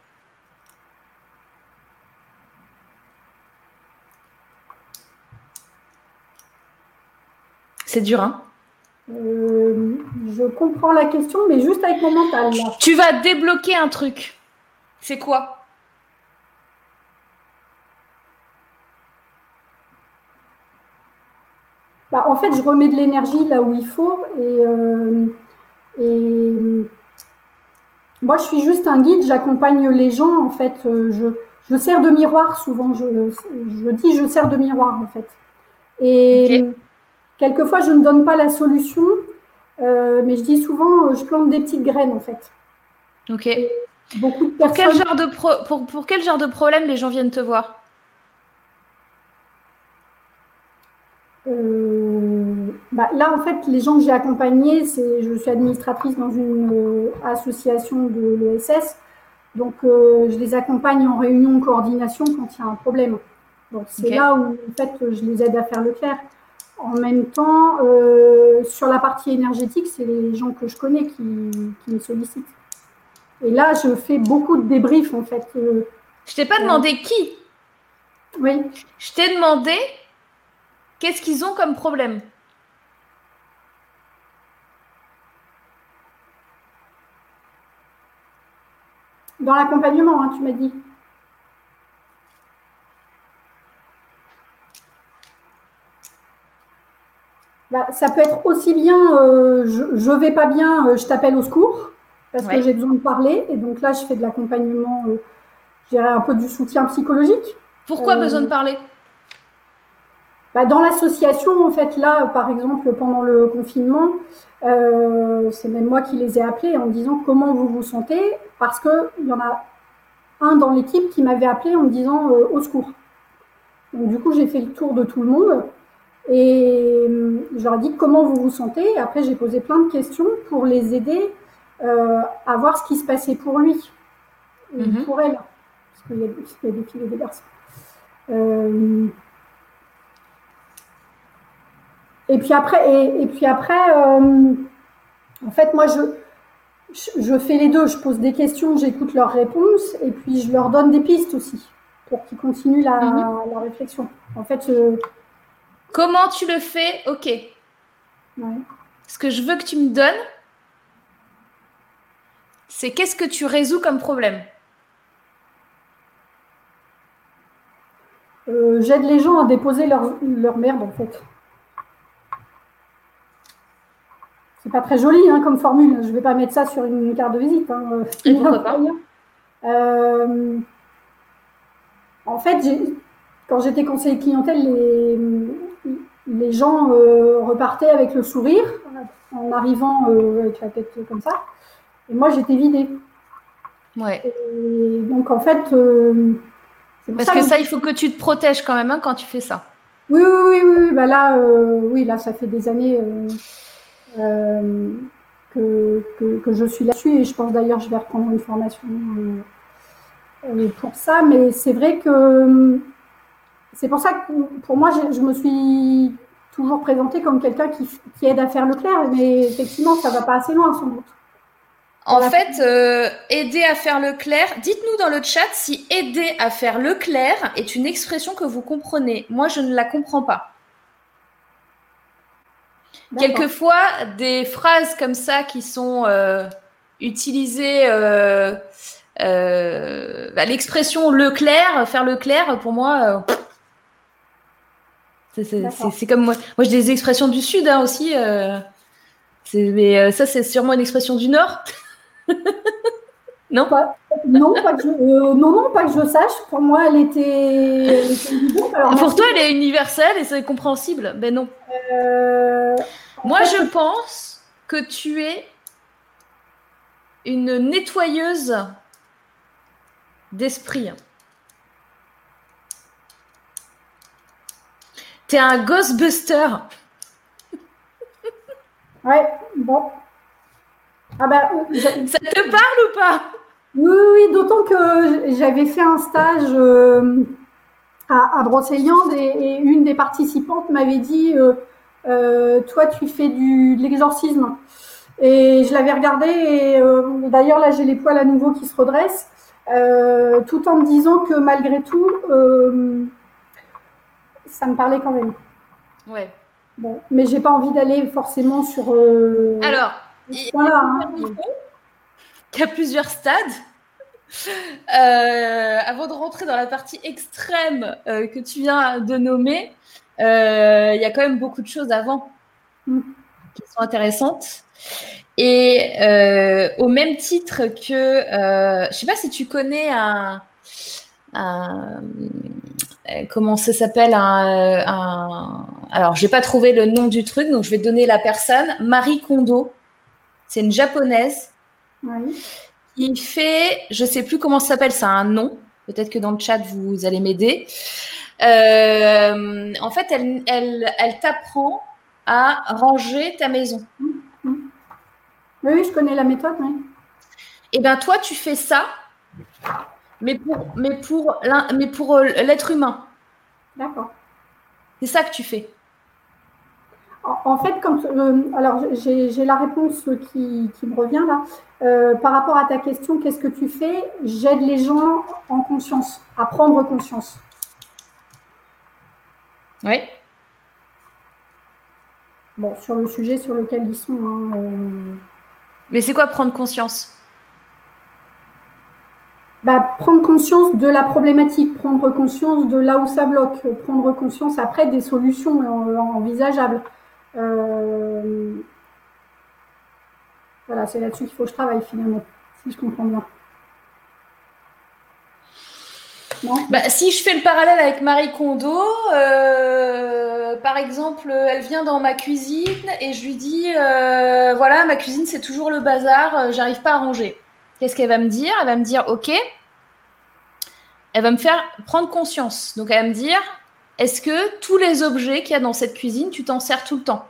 [SPEAKER 1] C'est dur, hein?
[SPEAKER 2] Euh, Je comprends la question, mais juste avec mon mental.
[SPEAKER 1] Tu vas débloquer un truc. C'est quoi?
[SPEAKER 2] Bah, En fait, je remets de l'énergie là où il faut. Et, euh, moi, je suis juste un guide, j'accompagne les gens. En fait, euh, je, je sers de miroir souvent. Je, je dis je sers de miroir, en fait. Et. Quelquefois, je ne donne pas la solution, euh, mais je dis souvent, euh, je plante des petites graines en fait.
[SPEAKER 1] Ok. beaucoup de personnes... pour, quel genre de pour, pour, quel genre de problème les gens viennent te voir?
[SPEAKER 2] Euh, bah, Là, en fait, les gens que j'ai accompagnés, c'est, je suis administratrice dans une association de l'ESS. Donc, je les accompagne en réunion, coordination quand il y a un problème. Donc, c'est là où, en fait, je les aide à faire le clair. En même temps, euh, sur la partie énergétique, c'est les gens que je connais qui, me sollicitent. Et là, je fais beaucoup de débriefs en fait.
[SPEAKER 1] Euh, je t'ai pas demandé qui.
[SPEAKER 2] Oui.
[SPEAKER 1] Je t'ai demandé qu'est-ce qu'ils ont comme problème.
[SPEAKER 2] Dans l'accompagnement, hein, tu m'as dit. Bah, ça peut être aussi bien euh, je, ne vais pas bien, euh, je t'appelle au secours parce que j'ai besoin de parler et donc là je fais de l'accompagnement, euh, je dirais un peu du soutien psychologique.
[SPEAKER 1] Pourquoi besoin de parler?
[SPEAKER 2] Bah, Dans l'association en fait là par exemple pendant le confinement, c'est même moi qui les ai appelés en disant comment vous vous sentez parce que il y en a un dans l'équipe qui m'avait appelé en me disant au secours. Donc du coup j'ai fait le tour de tout le monde et euh, je leur ai dit comment vous vous sentez. Et après, j'ai posé plein de questions pour les aider euh, à voir ce qui se passait pour lui, et mhm. pour elle, parce qu'il y, a des filles et des garçons. Euh, et puis après, et, puis après en fait, moi, je, je, fais les deux. Je pose des questions, j'écoute leurs réponses, et puis je leur donne des pistes aussi pour qu'ils continuent la, mhm. la, réflexion. En fait,
[SPEAKER 1] Comment tu le fais? Ok. Ce que je veux que tu me donnes, c'est qu'est-ce que tu résous comme problème?
[SPEAKER 2] Euh, J'aide les gens à déposer leur, merde en fait. C'est pas très joli hein, comme formule. Je vais pas mettre ça sur une carte de visite. Hein. Euh, en fait, quand j'étais conseiller clientèle, les, les gens euh, repartaient avec le sourire en arrivant euh, avec la tête comme ça. Et moi, j'étais vidée.
[SPEAKER 1] Ouais.
[SPEAKER 2] donc, en fait. Euh,
[SPEAKER 1] Parce que, ça, il faut que tu te protèges quand même hein, quand tu fais ça.
[SPEAKER 2] Oui, oui, oui. oui. Bah là, oui, là, ça fait des années que, que, je suis là-dessus. Et je pense d'ailleurs, je vais reprendre une formation pour ça. Mais c'est vrai que c'est pour ça que pour moi, je, me suis toujours présentée comme quelqu'un qui, aide à faire le clair, mais effectivement, ça va pas assez loin sans doute.
[SPEAKER 1] En fait, euh, aider à faire le clair, dites-nous dans le chat si aider à faire le clair est une expression que vous comprenez. Moi, je ne la comprends pas. Quelquefois, des phrases comme ça qui sont euh, utilisées, euh, bah, l'expression le clair, faire le clair, pour moi, c'est comme moi. Moi, j'ai des expressions du Sud hein, aussi. Euh, mais euh, ça, c'est sûrement une expression du Nord. non
[SPEAKER 2] non, pas que je, euh, non, non, pas que je sache. Pour moi, elle était.
[SPEAKER 1] pour toi, elle est universelle et c'est compréhensible. Ben non. moi, je pense que tu es une nettoyeuse d'esprit. T'es un Ghostbuster.
[SPEAKER 2] Ouais, bon.
[SPEAKER 1] Ah bah, ça te parle ou pas?
[SPEAKER 2] Oui, oui, d'autant que j'avais fait un stage à, à Brocéliande et, une des participantes m'avait dit Toi, tu fais du, de l'exorcisme. Et je l'avais regardé et d'ailleurs, là, j'ai les poils à nouveau qui se redressent. Euh, tout en me disant que malgré tout, euh, ça me parlait quand même.
[SPEAKER 1] Ouais.
[SPEAKER 2] Bon, mais j'ai pas envie d'aller forcément sur. Euh,
[SPEAKER 1] Alors, voilà. Hein. Il y a plusieurs stades. avant de rentrer dans la partie extrême que tu viens de nommer, il y a quand même beaucoup de choses avant mm. qui sont intéressantes. Et euh, au même titre que, euh, je sais pas si tu connais un, un comment ça s'appelle un, un, alors j'ai pas trouvé le nom du truc, donc je vais donner la personne. Marie Kondo, c'est une japonaise. Oui. Qui fait, je sais plus comment ça s'appelle, ça a un nom. Peut-être que dans le chat vous allez m'aider. Euh, en fait, elle, elle, elle t'apprend à ranger ta maison.
[SPEAKER 2] Oui, je connais la méthode, oui.
[SPEAKER 1] Eh bien, toi, tu fais ça, mais pour, mais pour, mais pour euh, l'être humain.
[SPEAKER 2] D'accord.
[SPEAKER 1] C'est ça que tu fais.
[SPEAKER 2] En, fait, quand, euh, alors j'ai la réponse qui, me revient là. Euh, par rapport à ta question, qu'est-ce que tu fais? J'aide les gens en conscience, à prendre conscience.
[SPEAKER 1] Oui.
[SPEAKER 2] Bon, sur le sujet sur lequel ils sont. Hein,
[SPEAKER 1] mais c'est quoi prendre conscience?
[SPEAKER 2] Bah, Prendre conscience de la problématique, prendre conscience de là où ça bloque, prendre conscience après des solutions envisageables. Euh, voilà, c'est là-dessus qu'il faut que je travaille finalement, si je comprends bien.
[SPEAKER 1] Bah, si je fais le parallèle avec Marie Kondo, euh, par exemple, elle vient dans ma cuisine et je lui dis euh, voilà, ma cuisine c'est toujours le bazar, j'arrive pas à ranger. Qu'est-ce qu'elle va me dire? Elle va me dire ok. Elle va me faire prendre conscience. Donc elle va me dire est-ce que tous les objets qu'il y a dans cette cuisine, tu t'en sers tout le temps?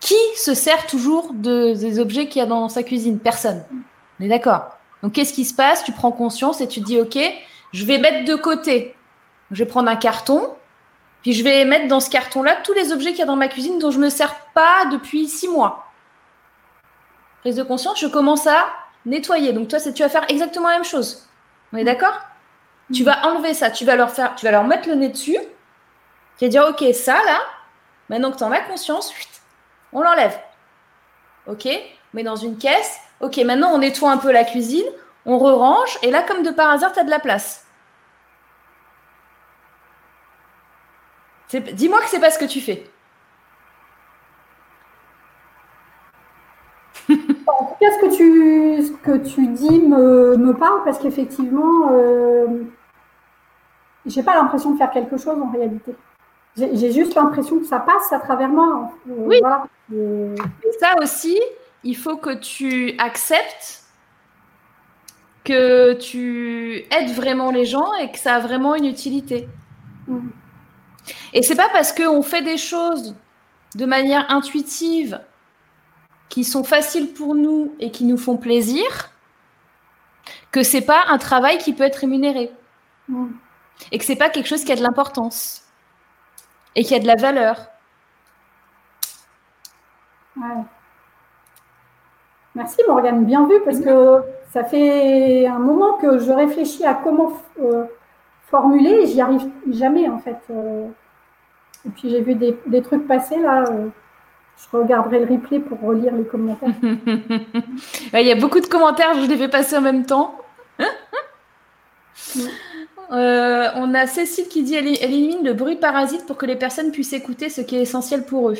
[SPEAKER 1] Qui se sert toujours de, des objets qu'il y a dans sa cuisine? Personne. On est d'accord donc, qu'est-ce qui se passe? Tu prends conscience et tu dis, OK, je vais mettre de côté. Je vais prendre un carton, puis je vais mettre dans ce carton-là tous les objets qu'il y a dans ma cuisine dont je ne me sers pas depuis six mois. Prise de conscience, je commence à nettoyer. Donc, toi, tu vas faire exactement la même chose. On est d'accord? Tu vas enlever ça, tu vas leur faire, tu vas leur mettre le nez dessus. Tu vas dire, OK, ça, là, maintenant que tu en as conscience, on l'enlève. OK On met dans une caisse Ok, maintenant on nettoie un peu la cuisine, on re-range, et là, comme de par hasard, tu as de la place. Dis-moi que c'est pas ce que tu fais.
[SPEAKER 2] en tout cas, ce que tu, que tu dis me, parle? Parce qu'effectivement, euh, j'ai pas l'impression de faire quelque chose en réalité. J'ai juste l'impression que ça passe à travers moi.
[SPEAKER 1] Euh, oui. Et ça aussi, il faut que tu acceptes que tu aides vraiment les gens et que ça a vraiment une utilité. Mm. Et c'est pas parce qu'on fait des choses de manière intuitive qui sont faciles pour nous et qui nous font plaisir que c'est pas un travail qui peut être rémunéré. Mm. Et que c'est pas quelque chose qui a de l'importance et qui a de la valeur.
[SPEAKER 2] Ouais. Merci Morgane, bien vu, parce que ça fait un moment que je réfléchis à comment euh, formuler et j'y arrive jamais en fait. Euh. et puis j'ai vu des, trucs passer là. Euh. Je regarderai le replay pour relire les commentaires.
[SPEAKER 1] Il y a beaucoup de commentaires, je les fais passer en même temps. on a Cécile qui dit elle élimine le bruit parasite pour que les personnes puissent écouter ce qui est essentiel pour eux.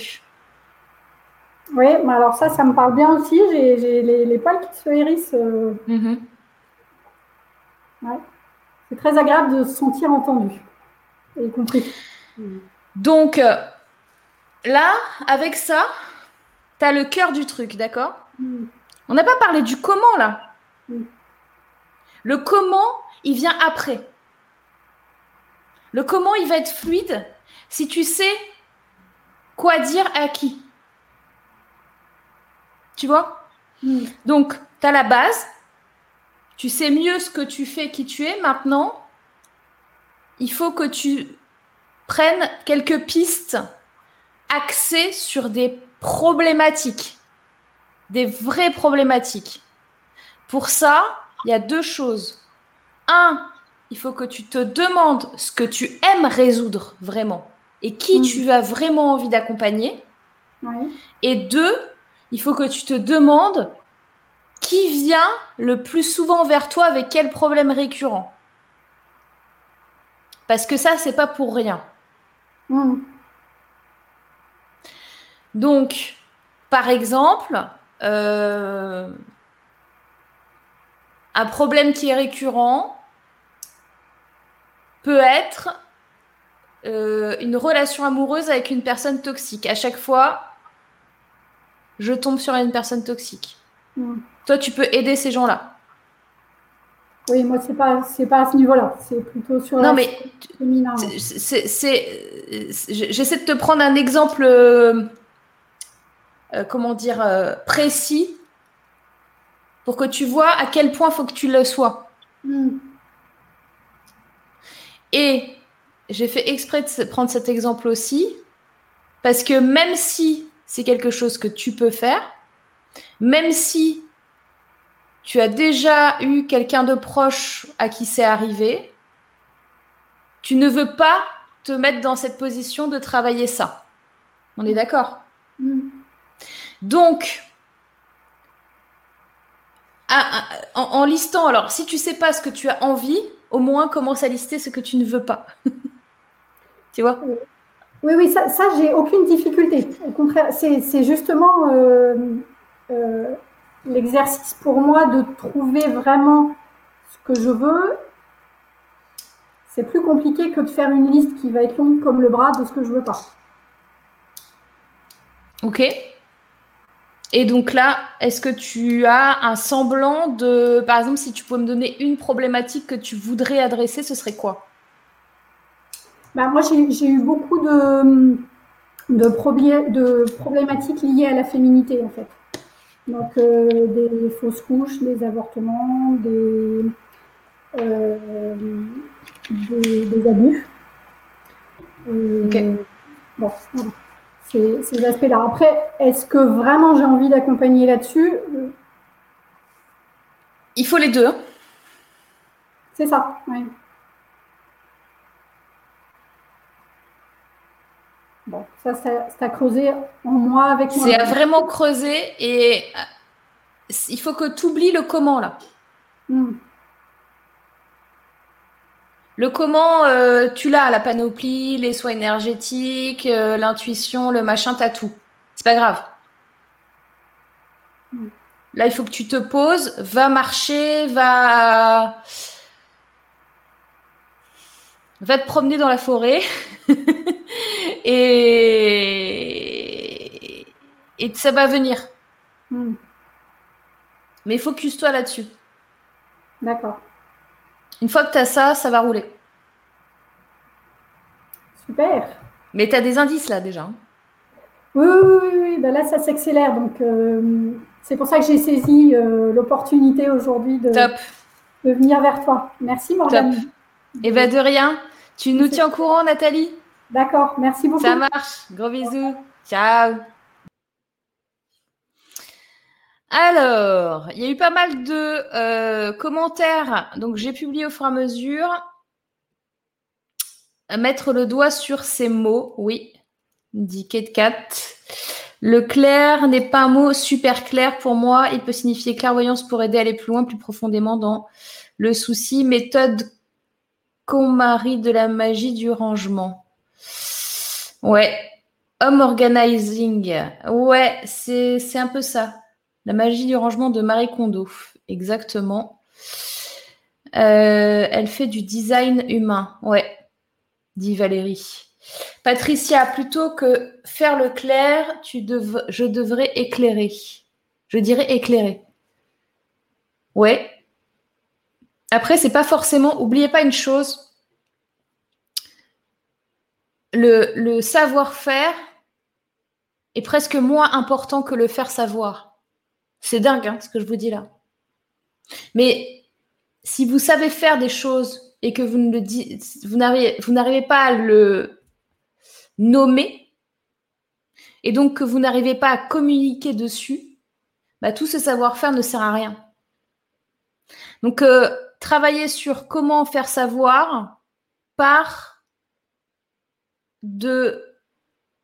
[SPEAKER 2] Oui, mais alors ça, ça me parle bien aussi. J'ai les, les, poils qui se hérissent. Euh. Mm-hmm. C'est très agréable de se sentir entendu y compris.
[SPEAKER 1] Donc, euh, là, avec ça, tu as le cœur du truc, d'accord mm. On n'a pas parlé du comment, là. Mm. Le comment, il vient après. Le comment, il va être fluide si tu sais quoi dire à qui. Tu vois
[SPEAKER 2] Mm.
[SPEAKER 1] Donc, tu as la base. Tu sais mieux ce que tu fais, qui tu es. Maintenant, il faut que tu prennes quelques pistes axées sur des problématiques, des vraies problématiques. Pour ça, il y a deux choses. Un, il faut que tu te demandes ce que tu aimes résoudre vraiment et qui
[SPEAKER 2] Mm.
[SPEAKER 1] tu as vraiment envie d'accompagner. Et deux, il faut que tu te demandes qui vient le plus souvent vers toi avec quel problème récurrent. Parce que ça, c'est pas pour rien.
[SPEAKER 2] Mm.
[SPEAKER 1] Donc, par exemple, euh, un problème qui est récurrent peut être euh, une relation amoureuse avec une personne toxique. À chaque fois, je tombe sur une personne toxique. Toi, tu peux aider ces gens-là.
[SPEAKER 2] Oui, moi, c'est pas, c'est pas à ce niveau-là. C'est plutôt sur
[SPEAKER 1] Non,
[SPEAKER 2] la
[SPEAKER 1] mais j'essaie de te prendre un exemple, euh, comment dire, euh, précis, pour que tu vois à quel point faut que tu le sois.
[SPEAKER 2] Mm.
[SPEAKER 1] Et j'ai fait exprès de prendre cet exemple aussi, parce que même si c'est quelque chose que tu peux faire, même si tu as déjà eu quelqu'un de proche à qui c'est arrivé, tu ne veux pas te mettre dans cette position de travailler ça. On est d'accord? Donc, à- à- en, en listant, alors si tu sais pas ce que tu as envie, au moins commence à lister ce que tu ne veux pas. tu vois?
[SPEAKER 2] Oui, oui, ça, ça j'ai aucune difficulté. Au contraire, c'est c'est justement euh, euh, l'exercice pour moi de trouver vraiment ce que je veux. C'est plus compliqué que de faire une liste qui va être longue comme le bras de ce que je veux pas.
[SPEAKER 1] Ok. Et donc là, est-ce que tu as un semblant de, par exemple, si tu pouvais me donner une problématique que tu voudrais adresser, ce serait quoi?
[SPEAKER 2] Bah, moi, j'ai eu beaucoup de, de, problé- de problématiques liées à la féminité, en fait. Donc, euh, des fausses couches, des avortements, des, euh, des, des abus. Euh,
[SPEAKER 1] Ok.
[SPEAKER 2] Bon, voilà. Ces, ces aspects-là. Après, est-ce que vraiment j'ai envie d'accompagner là-dessus?
[SPEAKER 1] Il faut les deux.
[SPEAKER 2] C'est ça, ouais. Bon, ça, ça- c'est à creuser en moi avec moi.
[SPEAKER 1] C'est à vraiment creuser et euh, il faut que tu oublies le comment là.
[SPEAKER 2] Hmm.
[SPEAKER 1] Le comment, euh, tu l'as, la panoplie, les soins énergétiques, euh, l'intuition, le machin, t'as tout. C'est pas grave.
[SPEAKER 2] Mm.
[SPEAKER 1] Là, il faut que tu te poses, va marcher, va, va te promener dans la forêt et et ça va venir.
[SPEAKER 2] Hmm.
[SPEAKER 1] Mais focus-toi là-dessus.
[SPEAKER 2] D'accord.
[SPEAKER 1] Une fois que tu as ça, ça va rouler.
[SPEAKER 2] Super.
[SPEAKER 1] Mais tu as des indices là déjà. hein.
[SPEAKER 2] Oui, oui, oui. Ben là, ça s'accélère. Donc, euh, c'est pour ça que j'ai saisi euh, l'opportunité aujourd'hui de, venir vers toi. Merci, Morgane.
[SPEAKER 1] Et bah de rien. Tu nous tiens au courant, Nathalie?
[SPEAKER 2] D'accord. Merci beaucoup.
[SPEAKER 1] Ça marche. Gros bisous. Ciao. Alors, il y a eu pas mal de euh, commentaires. Donc, j'ai publié au fur et à mesure. Mettre le doigt sur ces mots. Oui, dit Kate Kat. Le clair n'est pas un mot super clair pour moi. Il peut signifier clairvoyance pour aider à aller plus loin, plus profondément dans le souci. Méthode marie de la magie du rangement. Ouais. Home organizing. Ouais, c'est un peu ça. La magie du rangement de Marie Kondo. Exactement. Euh, elle fait du design humain. Ouais, dit Valérie. Patricia, plutôt que faire le clair, je devrais éclairer. Je dirais éclairer. Ouais. Après, c'est pas forcément. Oubliez pas une chose. Le, le savoir-faire est presque moins important que le faire savoir. C'est dingue hein, ce que je vous dis là. Mais si vous savez faire des choses et que vous ne vous n'arrivez pas à le nommer, et donc que vous n'arrivez pas à communiquer dessus, bah, tout ce savoir-faire ne sert à rien. Donc, euh, travailler sur comment faire savoir par de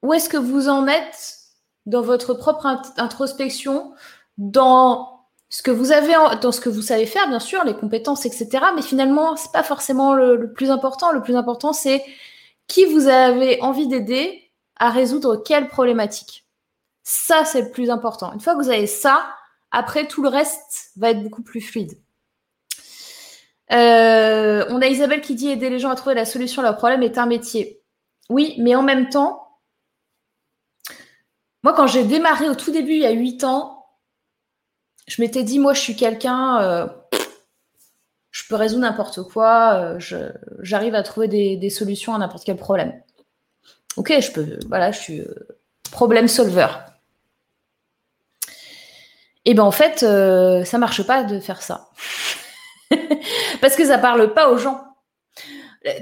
[SPEAKER 1] où est-ce que vous en êtes dans votre propre introspection, dans ce que vous avez, dans ce que vous savez faire, bien sûr, les compétences, etc. Mais finalement, c'est pas forcément le, plus important. Le plus important, c'est qui vous avez envie d'aider à résoudre quelle problématique. Ça, c'est le plus important. Une fois que vous avez ça, après, tout le reste va être beaucoup plus fluide. Euh, on a Isabelle qui dit aider les gens à trouver la solution à leurs problèmes est un métier. Oui, mais en même temps, moi, quand j'ai démarré au tout début, il y a huit ans, je m'étais dit, moi, je suis quelqu'un, euh, je peux résoudre n'importe quoi, euh, j'arrive à trouver des, solutions à n'importe quel problème. Ok, je peux, voilà, je suis problème solver. Et ben en fait, ça marche pas de faire ça. Parce que ça parle pas aux gens.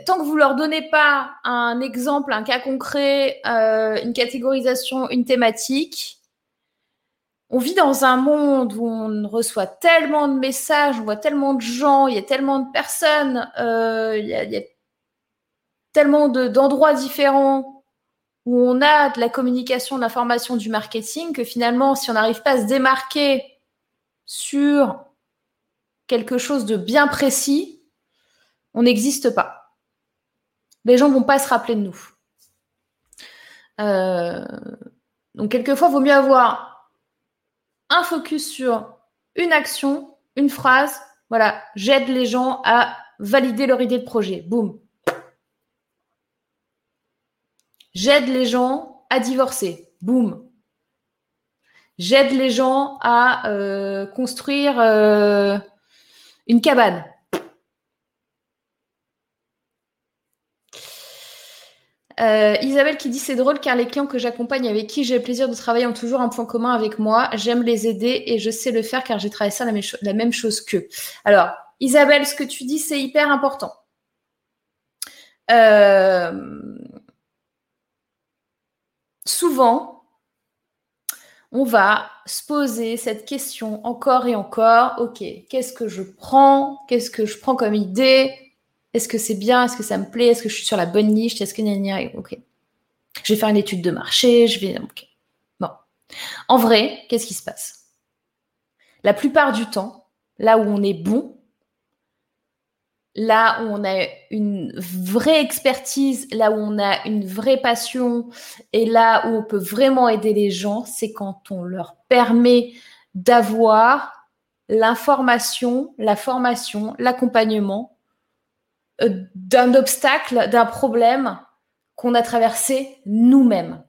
[SPEAKER 1] Tant que vous leur donnez pas un exemple, un cas concret, euh, une catégorisation, une thématique, on vit dans un monde où on reçoit tellement de messages, on voit tellement de gens, il y a tellement de personnes, euh, il, y a, tellement d'endroits différents où on a de la communication, de l'information, du marketing, que finalement, si on n'arrive pas à se démarquer sur quelque chose de bien précis, on n'existe pas. Les gens vont pas se rappeler de nous. Euh, donc quelquefois, il vaut mieux avoir un focus sur une action, une phrase. Voilà, j'aide les gens à valider leur idée de projet. Boum. J'aide les gens à divorcer. Boum. J'aide les gens à euh, construire euh, une cabane. Euh, Isabelle qui dit c'est drôle car les clients que j'accompagne avec qui j'ai le plaisir de travailler ont toujours un point commun avec moi. J'aime les aider et je sais le faire car j'ai travaillé ça la même, chose qu'eux. Alors, Isabelle, ce que tu dis, c'est hyper important. Euh, souvent, on va se poser cette question encore et encore. Ok, qu'est-ce que je prends? Qu'est-ce que je prends comme idée? Est-ce que c'est bien? Est-ce que ça me plaît? Est-ce que je suis sur la bonne niche? Est-ce que Ok. Je vais faire une étude de marché. Je vais. Bon. En vrai, qu'est-ce qui se passe? La plupart du temps, là où on est bon, là où on a une vraie expertise, là où on a une vraie passion et là où on peut vraiment aider les gens, c'est quand on leur permet d'avoir l'information, la formation, l'accompagnement d'un obstacle, d'un problème qu'on a traversé nous-mêmes.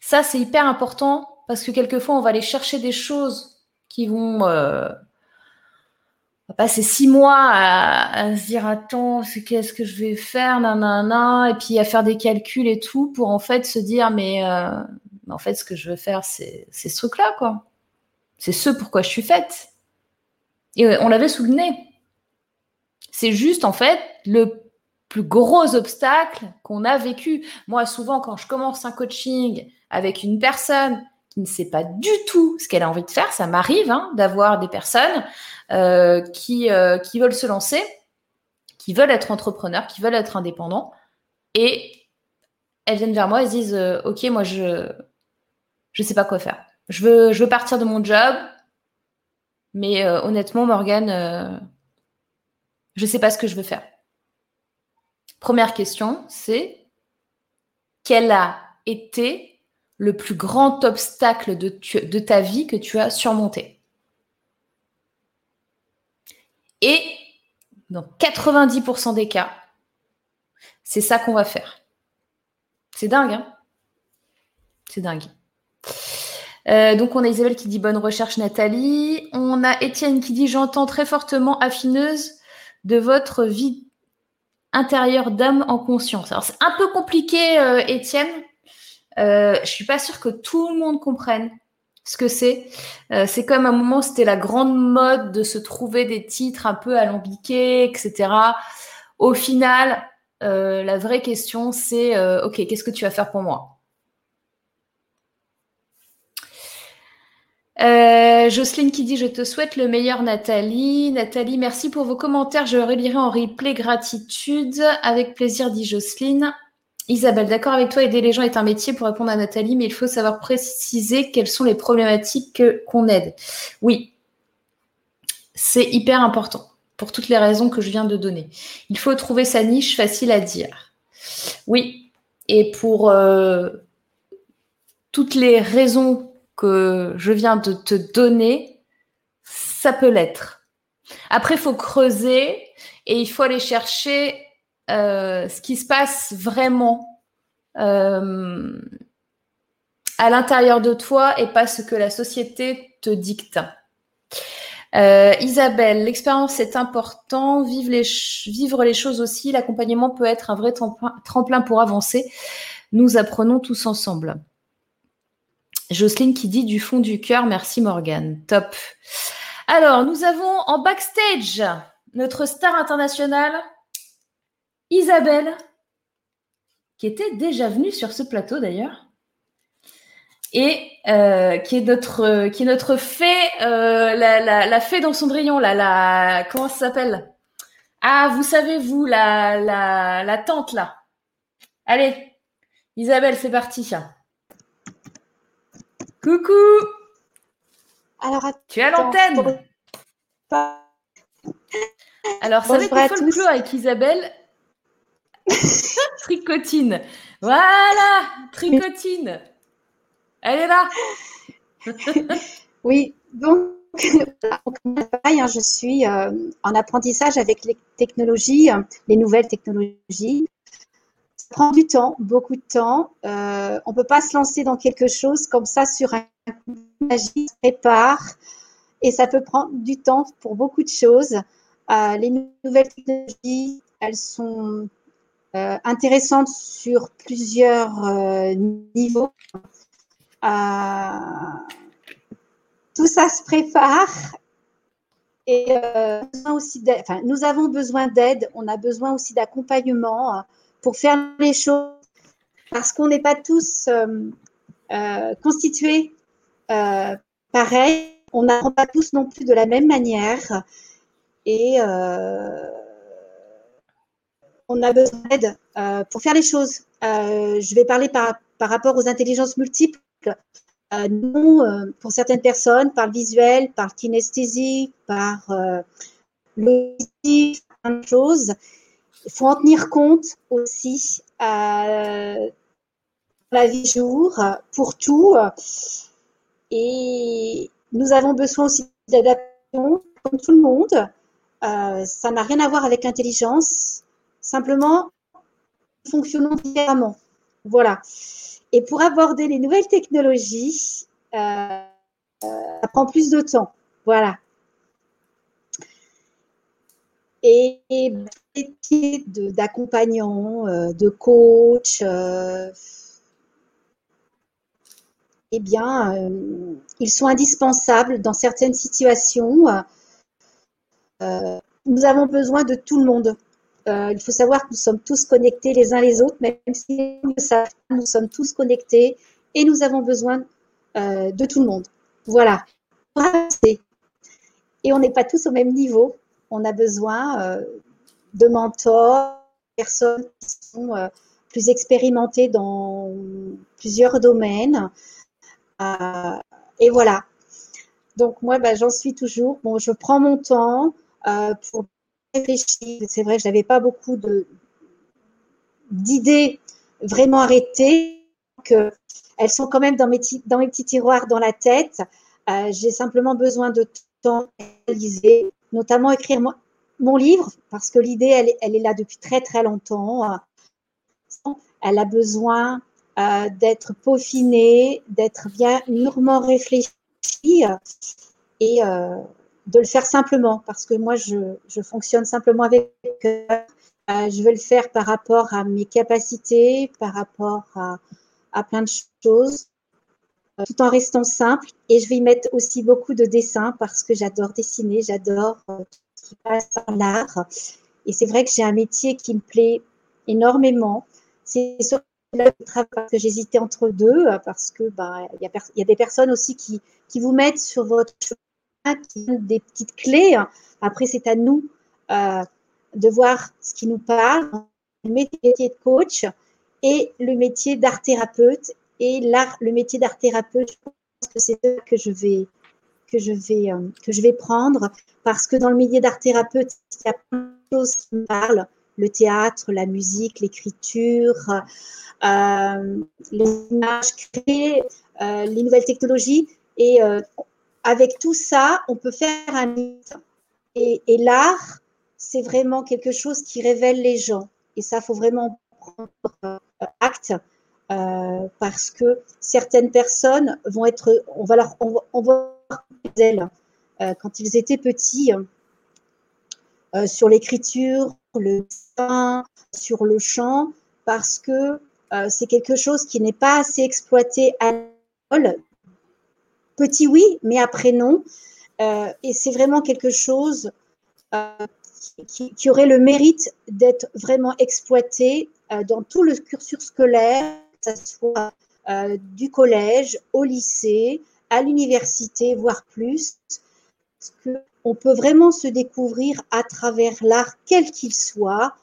[SPEAKER 1] Ça, c'est hyper important parce que quelquefois, on va aller chercher des choses qui vont... Euh, passer six mois à, se dire attends, qu'est-ce que je vais faire, nanana, et puis à faire des calculs et tout pour en fait se dire mais, euh, en fait ce que je veux faire c'est ce truc-là quoi. C'est ce pourquoi je suis faite. Et on l'avait sous le nez. C'est juste en fait le plus gros obstacle qu'on a vécu. Moi souvent quand je commence un coaching avec une personne qui ne sait pas du tout ce qu'elle a envie de faire. Ça m'arrive hein, d'avoir des personnes euh, qui, euh, qui veulent se lancer, qui veulent être entrepreneurs, qui veulent être indépendants. Et elles viennent vers moi et se disent euh, Ok, moi, je ne sais pas quoi faire. Je veux, je veux partir de mon job, mais honnêtement, Morgane, je ne sais pas ce que je veux faire. Première question, c'est quel a été le plus grand obstacle de, ta vie que tu as surmonté? Et dans 90% des cas, c'est ça qu'on va faire. C'est dingue, hein? C'est dingue. Euh, donc on a Isabelle qui dit bonne recherche Nathalie. On a Étienne qui dit j'entends très fortement affineuse de votre vie intérieure d'âme en conscience. Alors c'est un peu compliqué euh, Étienne euh, je suis pas sûre que tout le monde comprenne ce que c'est. Euh, c'est comme un moment, c'était la grande mode de se trouver des titres un peu alambiqués, etc. Au final, euh, la vraie question, c'est OK, qu'est-ce que tu vas faire pour moi? Jocelyne qui dit Je te souhaite le meilleur, Nathalie. Nathalie, merci pour vos commentaires. Je relirai en replay. Gratitude. Avec plaisir, dit Jocelyne. Isabelle, d'accord avec toi, aider les gens est un métier pour répondre à Nathalie, mais il faut savoir préciser quelles sont les problématiques qu'on aide. Oui, c'est hyper important pour toutes les raisons que je viens de donner. Il faut trouver sa niche facile à dire. Oui, et pour euh, toutes les raisons que je viens de te donner, ça peut l'être. Après, il faut creuser et il faut aller chercher euh, ce qui se passe vraiment euh, à l'intérieur de toi et pas ce que la société te dicte. Euh, Isabelle, l'expérience est important, vivre les, vivre les choses aussi, l'accompagnement peut être un vrai tremplin pour avancer. Nous apprenons tous ensemble. Jocelyne qui dit du fond du cœur, merci Morgane. Top. Alors, nous avons en backstage notre star internationale, Isabelle, qui était déjà venue sur ce plateau d'ailleurs, et euh, qui, est notre, qui fée, euh, la, fée dans Cendrillon, là, la, comment ça s'appelle? Ah, vous savez, vous, la, la, la tante, là. Allez, Isabelle, c'est parti. Coucou Alors, tu es à l'antenne Alors, ça va être folklore avec Isabelle Tricotine. Voilà, tricotine. Elle est là.
[SPEAKER 3] oui, donc, hein, je suis euh, en apprentissage avec les technologies, les nouvelles technologies. Prend du temps, beaucoup de temps. Euh, on ne peut pas se lancer dans quelque chose comme ça sur un magie, se prépare. Et ça peut prendre du temps pour beaucoup de choses. Euh, les nouvelles technologies, elles sont euh, intéressante sur plusieurs niveaux. Tout ça se prépare et aussi enfin, nous avons besoin d'aide, on a besoin aussi d'accompagnement pour faire les choses parce qu'on n'est pas tous constitués pareil, on n'apprend pas tous non plus de la même manière et on a besoin d'aide euh, pour faire les choses. Euh, je vais parler par, rapport aux intelligences multiples. Euh, non, pour certaines personnes, par visuel, par le kinesthésie, par le plein de choses. Il faut en tenir compte aussi à la vie jour, pour tout. Et nous avons besoin aussi d'adaptation, comme tout le monde. ça n'a rien à voir avec l'intelligence. Simplement, fonctionnons différemment. Voilà. Et pour aborder les nouvelles technologies, euh, ça prend plus de temps. Voilà. Et, métiers d'accompagnant, euh, de, euh, eh bien, ils sont indispensables dans certaines situations. nous avons besoin de tout le monde. Euh, il faut savoir que nous sommes tous connectés les uns les autres, même si nous nous sommes tous connectés et nous avons besoin euh, de tout le monde. Voilà. Et on n'est pas tous au même niveau. On a besoin euh, de mentors, personnes qui sont plus expérimentées dans plusieurs domaines. et voilà. Donc moi, bah, j'en suis toujours. Bon, je prends mon temps pour réfléchi. C'est vrai, je n'avais pas beaucoup de d'idées vraiment arrêtées. Que elles sont quand même dans mes, petits tiroirs dans la tête. Euh, j'ai simplement besoin de temps réaliser, notamment écrire mon, livre, parce que l'idée, elle, est là depuis très très longtemps. Elle a besoin euh, d'être peaufinée, d'être bien mûrement réfléchie. Et euh, de le faire simplement, parce que moi, je, fonctionne simplement avec euh, je vais le faire par rapport à mes capacités, par rapport à, plein de choses. Tout en restant simple. Et je vais y mettre aussi beaucoup de dessins parce que j'adore dessiner, j'adore ce qui passe par l'art. Et c'est vrai que j'ai un métier qui me plaît énormément. C'est le travail que j'hésitais entre deux parce que bah, il y, a des personnes aussi qui, qui vous mettent sur votre chemin, qui donnent des petites clés. Après, c'est à nous euh, de voir ce qui nous parle, le métier de coach et le métier d'art thérapeute. Et l'art, le métier d'art thérapeute, je pense que c'est ce que je vais que je vais euh, que je vais prendre parce que dans le métier d'art thérapeute, il y a plein de choses qui me parlent le théâtre, la musique, l'écriture, euh, les images créées, euh, les nouvelles technologies. Et avec tout ça, on peut faire un mythe. Et, et l'art, c'est vraiment quelque chose qui révèle les gens. Et ça, faut vraiment prendre acte parce que certaines personnes vont être, on va leur, on, on va elles, quand ils étaient petits, sur l'écriture, le dessin, sur le chant, parce que euh, c'est quelque chose qui n'est pas assez exploité à l'école. Petit oui, mais après non. Euh, et c'est vraiment quelque chose euh, qui, aurait le mérite d'être vraiment exploité dans tout le cursus scolaire, ce soit du collège au lycée, à l'université, voire plus. Parce que on peut vraiment se découvrir à travers l'art, quel qu'il soit.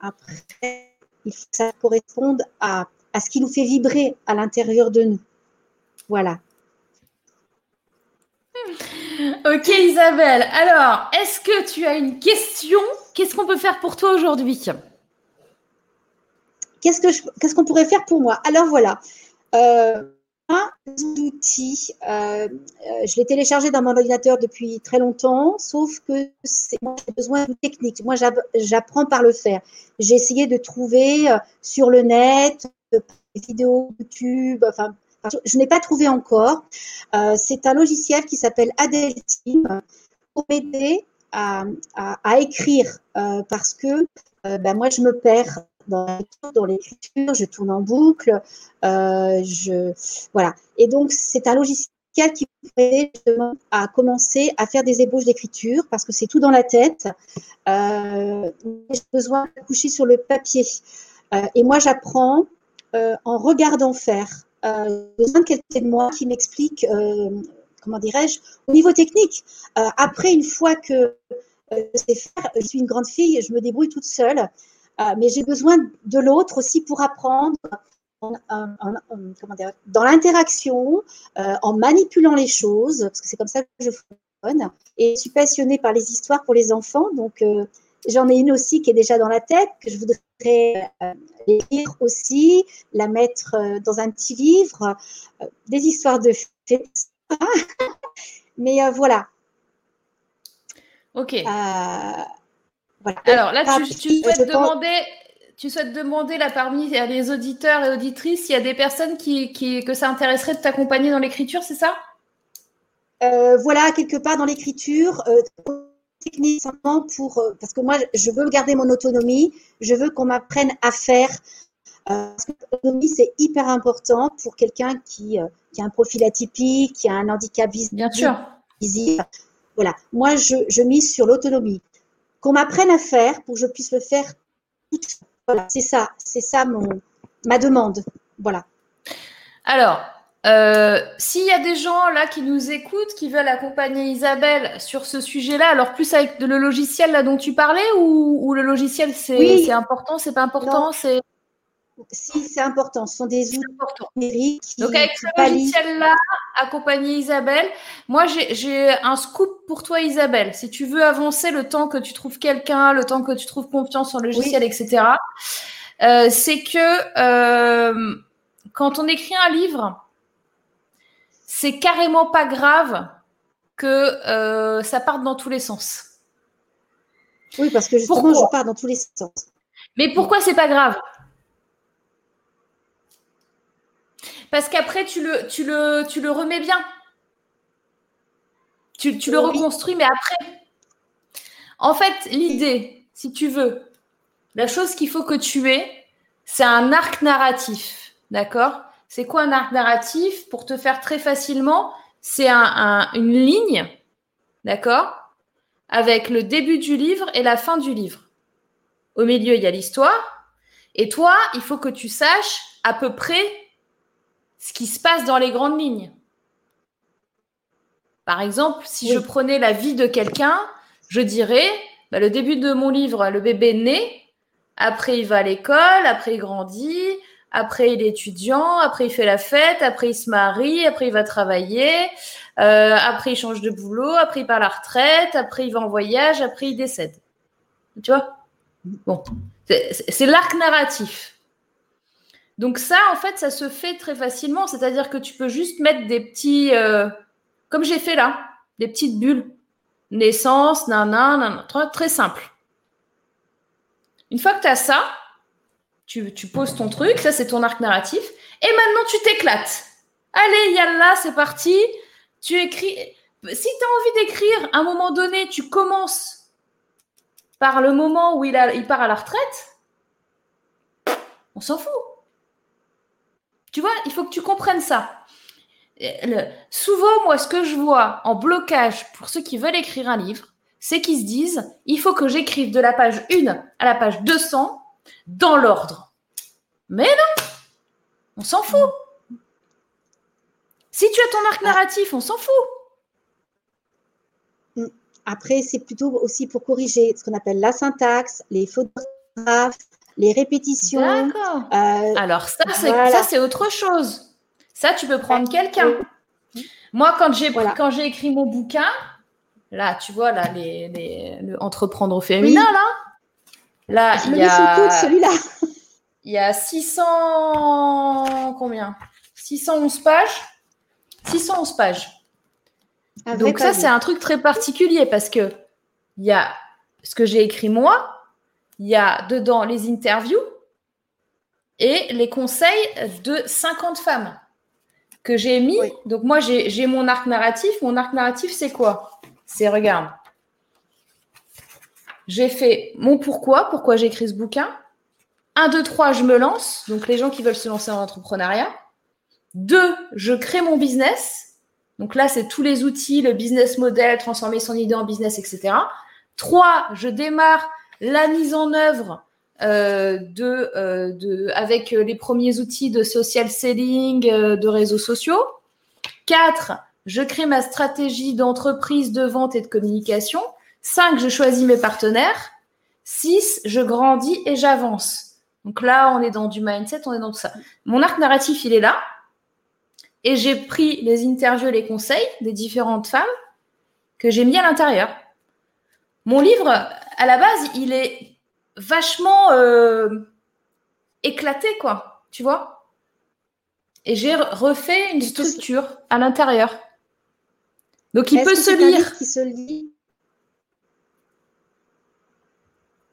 [SPEAKER 3] Après, ça corresponde à, à ce qui nous fait vibrer à l'intérieur de nous. Voilà.
[SPEAKER 1] Ok Isabelle, alors est-ce que tu as une question? Qu'est-ce qu'on peut faire pour toi aujourd'hui?
[SPEAKER 3] Qu'est-ce qu'on pourrait faire pour moi? Alors voilà, euh, un outil, euh, euh, je l'ai téléchargé dans mon ordinateur depuis très longtemps, sauf que moi j'ai besoin de technique. Moi j'apprends par le faire. J'ai essayé de trouver sur le net des vidéos YouTube, enfin je n'ai pas trouvé encore. C'est un logiciel qui s'appelle Adelteam pour m'aider à, écrire parce que ben moi je me perds dans l'écriture, je tourne en boucle, euh, je voilà. Et donc c'est un logiciel qui vous aider à commencer à faire des ébauches d'écriture parce que c'est tout dans la tête. Euh, J'ai besoin de coucher sur le papier. Euh, et moi, j'apprends en regardant faire. Euh, besoin de quelqu'un de moi qui m'explique, comment dirais-je, au niveau technique. Après, une fois que je sais faire, je suis une grande fille, je me débrouille toute seule. Euh, mais j'ai besoin de l'autre aussi pour apprendre dans l'interaction, euh, en manipulant les choses, parce que c'est comme ça que je fonctionne. Et je suis passionnée par les histoires pour les enfants, donc euh, j'en ai une aussi qui est déjà dans la tête, que je voudrais lire aussi, la mettre dans un petit livre, des histoires de fées. Mais voilà.
[SPEAKER 1] Ok. Alors là, tu, souhaites demander, tu souhaites demander là parmi les auditeurs et auditrices, il y a des personnes qui, que ça intéresserait de t'accompagner dans l'écriture, c'est ça?
[SPEAKER 3] Euh, Voilà, quelque part dans l'écriture, euh, techniquement pour, euh, parce que moi, je veux garder mon autonomie, je veux qu'on m'apprenne à faire. parce que l'autonomie, c'est hyper important pour quelqu'un qui, qui, a un profil atypique, qui a un handicap visible.
[SPEAKER 1] Bien sûr.
[SPEAKER 3] Voilà, moi, je, je mise sur l'autonomie qu'on m'apprenne à faire pour que je puisse le faire. Voilà, c'est ça, c'est ça mon, ma demande. Voilà.
[SPEAKER 1] Alors, euh, s'il y a des gens là qui nous écoutent, qui veulent accompagner Isabelle sur ce sujet-là, alors plus avec le logiciel là dont tu parlais ou, le logiciel c'est important, c'est pas important, c'est
[SPEAKER 3] si, c'est important. Ce sont des outils numériques.
[SPEAKER 1] Donc, avec ce logiciel-là, accompagner Isabelle. Moi, j'ai un scoop pour toi, Isabelle. Si tu veux avancer le temps que tu trouves quelqu'un, le temps que tu trouves confiance en logiciel, etc., euh, c'est que euh, quand on écrit un livre, c'est carrément pas grave que euh, ça parte dans tous les sens.
[SPEAKER 3] Oui, parce que justement, je pars dans tous les sens.
[SPEAKER 1] Mais pourquoi c'est pas grave? Parce qu'après, tu le, tu, le, tu le remets bien. Tu, tu le reconstruis, mais après. En fait, l'idée, si tu veux, la chose qu'il faut que tu aies, c'est un arc narratif. D'accord? C'est quoi un arc narratif? Pour te faire très facilement, c'est une ligne, d'accord? Avec le début du livre et la fin du livre. Au milieu, il y a l'histoire. Et toi, il faut que tu saches à peu près ce qui se passe dans les grandes lignes. Par exemple, si je prenais la vie de quelqu'un, je dirais, bah, le début de mon livre, le bébé naît, après il va à l'école, après il grandit, après il est étudiant, après il fait la fête, après il se marie, après il va travailler, euh, après il change de boulot, après il part à la retraite, après il va en voyage, après il décède. Tu vois? Bon, c'est l'arc narratif. Donc ça, en fait, ça se fait très facilement. C'est-à-dire que tu peux juste mettre des petits, euh, comme j'ai fait là, des petites bulles. Naissance, nanana, nanana, très simple. Une fois que tu as ça, tu, poses ton truc, ça c'est ton arc narratif, et maintenant tu t'éclates. Allez, yalla, c'est parti. Tu écris. Si tu as envie d'écrire, à un moment donné, tu commences par le moment où il part à la retraite, on s'en fout. Tu vois, il faut que tu comprennes ça. souvent, moi, ce que je vois en blocage pour ceux qui veulent écrire un livre, c'est qu'ils se disent, il faut que j'écrive de la page 1 à la page 200 dans l'ordre. Mais non, on s'en fout. Si tu as ton arc narratif, on s'en fout.
[SPEAKER 3] Après, c'est plutôt aussi pour corriger ce qu'on appelle la syntaxe, les fautes les répétitions.
[SPEAKER 1] D'accord. Euh, Alors ça, c'est autre chose. Ça, tu peux prendre quelqu'un. Moi, quand j'ai quand j'ai écrit mon bouquin, là, tu vois là, les, les le entreprendre au féminin là, là, il y a celui-là. Il y a 600 combien? 611 pages. 611 pages. Donc ça, c'est un truc très particulier parce que il y a ce que j'ai écrit moi, il y a dedans les interviews et les conseils de 50 femmes que j'ai mis. Donc moi, j'ai mon arc narratif. Mon arc narratif, c'est quoi? C'est, regarde, j'ai fait mon pourquoi, pourquoi j'ai écrit ce bouquin. 1, 2, 3, je me lance. Donc les gens qui veulent se lancer en entrepreneuriat. 2, je crée mon business. Donc là, c'est tous les outils, le business model, transformer son idée en business, etc. 3, je démarre la mise en œuvre euh, euh, de, avec les premiers outils de social selling, euh, de réseaux sociaux. Quatre, je crée ma stratégie d'entreprise, de vente et de communication. Cinq, je choisis mes partenaires. Six, je grandis et j'avance. Donc là, on est dans du mindset, on est dans tout ça. Mon arc narratif, il est là. Et j'ai pris les interviews et les conseils des différentes femmes que j'ai mis à l'intérieur. Mon livre, à la base, il est vachement euh, éclaté, quoi. Tu vois Et j'ai refait une structure à l'intérieur. Donc, il peut se lire.
[SPEAKER 3] Qui se lit?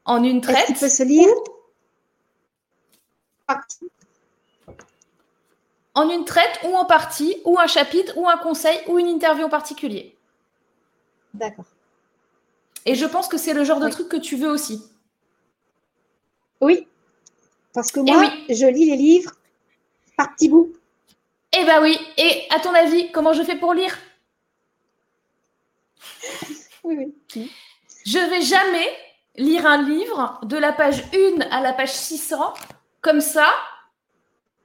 [SPEAKER 1] en une traite.
[SPEAKER 3] Il peut se lire?
[SPEAKER 1] En une traite ou en partie, ou un chapitre, ou un conseil, ou une interview en particulier.
[SPEAKER 3] D'accord.
[SPEAKER 1] Et je pense que c'est le genre de truc que tu veux aussi.
[SPEAKER 3] Oui, parce que moi, je lis les livres par petits bouts.
[SPEAKER 1] Eh ben oui. Et à ton avis, comment je fais pour lire?
[SPEAKER 3] Oui, oui.
[SPEAKER 1] Je vais jamais lire un livre de la page 1 à la page 600 comme ça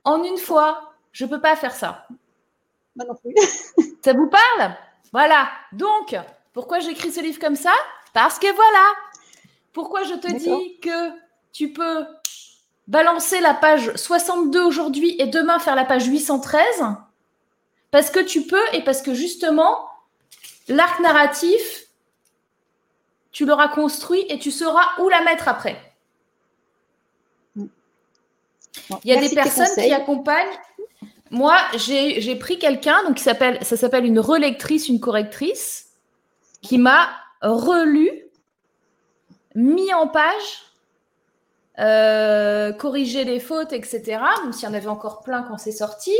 [SPEAKER 1] en une fois. Je peux pas faire ça.
[SPEAKER 3] Moi non plus.
[SPEAKER 1] ça vous parle? Voilà. Donc, pourquoi j'écris ce livre comme ça? Parce que voilà, pourquoi je te dis que tu peux balancer la page 62 aujourd'hui et demain faire la page 813 Parce que tu peux et parce que justement, l'arc narratif, tu l'auras construit et tu sauras où la mettre après. Il y a des personnes qui accompagnent. Moi, j'ai pris quelqu'un, donc ça s'appelle une relectrice, une correctrice, qui m'a relu, mis en page, euh, corrigé les fautes, etc. Même s'il y en avait encore plein quand c'est sorti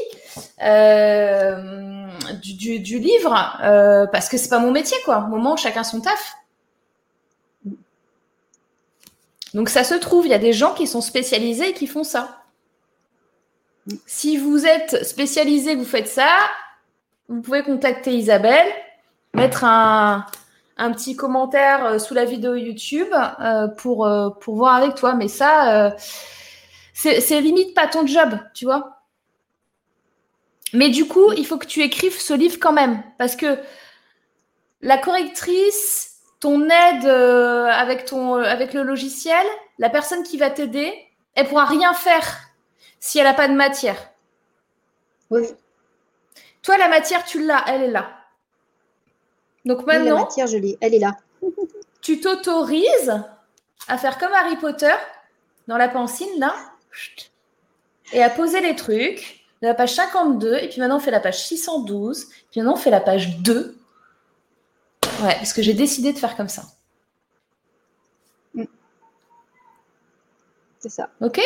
[SPEAKER 1] euh, du, livre, euh, parce que c'est pas mon métier, quoi. Au moment chacun son taf. Donc ça se trouve, il y a des gens qui sont spécialisés et qui font ça. Si vous êtes spécialisé, vous faites ça, vous pouvez contacter Isabelle, mettre un, un petit commentaire euh, sous la vidéo YouTube euh, pour, euh, pour voir avec toi. Mais ça, c'est limite pas ton job, tu vois. Mais du coup, il faut que tu écrives ce livre quand même. Parce que la correctrice, ton aide avec, ton, avec le logiciel, la personne qui va t'aider, elle pourra rien faire si elle n'a pas de matière.
[SPEAKER 3] Oui.
[SPEAKER 1] Toi, la matière, tu l'as, elle est là. Donc maintenant,
[SPEAKER 3] la matière, je l'ai, elle est là.
[SPEAKER 1] tu t'autorises à faire comme Harry Potter dans la pensine là, et à poser les trucs de la page 52, et puis maintenant on fait la page 612, puis maintenant on fait la page 2. Ouais, parce que j'ai décidé de faire comme ça.
[SPEAKER 3] Mm. C'est ça.
[SPEAKER 1] Ok?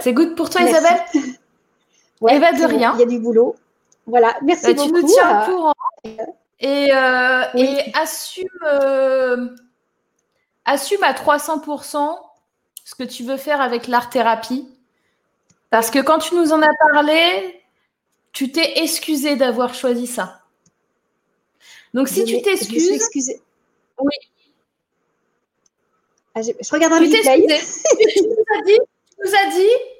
[SPEAKER 1] C'est good pour toi, Isabelle?
[SPEAKER 3] Ouais,
[SPEAKER 1] eh ben, de rien.
[SPEAKER 3] Il y a du boulot. Voilà, merci beaucoup.
[SPEAKER 1] Bah, tu nous tiens au courant. Et, euh, et assume, euh, assume à 300% ce que tu veux faire avec l'art-thérapie. Parce que quand tu nous en as parlé, tu t'es excusé d'avoir choisi ça. Donc si tu t'excuses. Oui.
[SPEAKER 3] Ah, je, je, regarde un tu
[SPEAKER 1] replay. tu nous as dit, tu nous as dit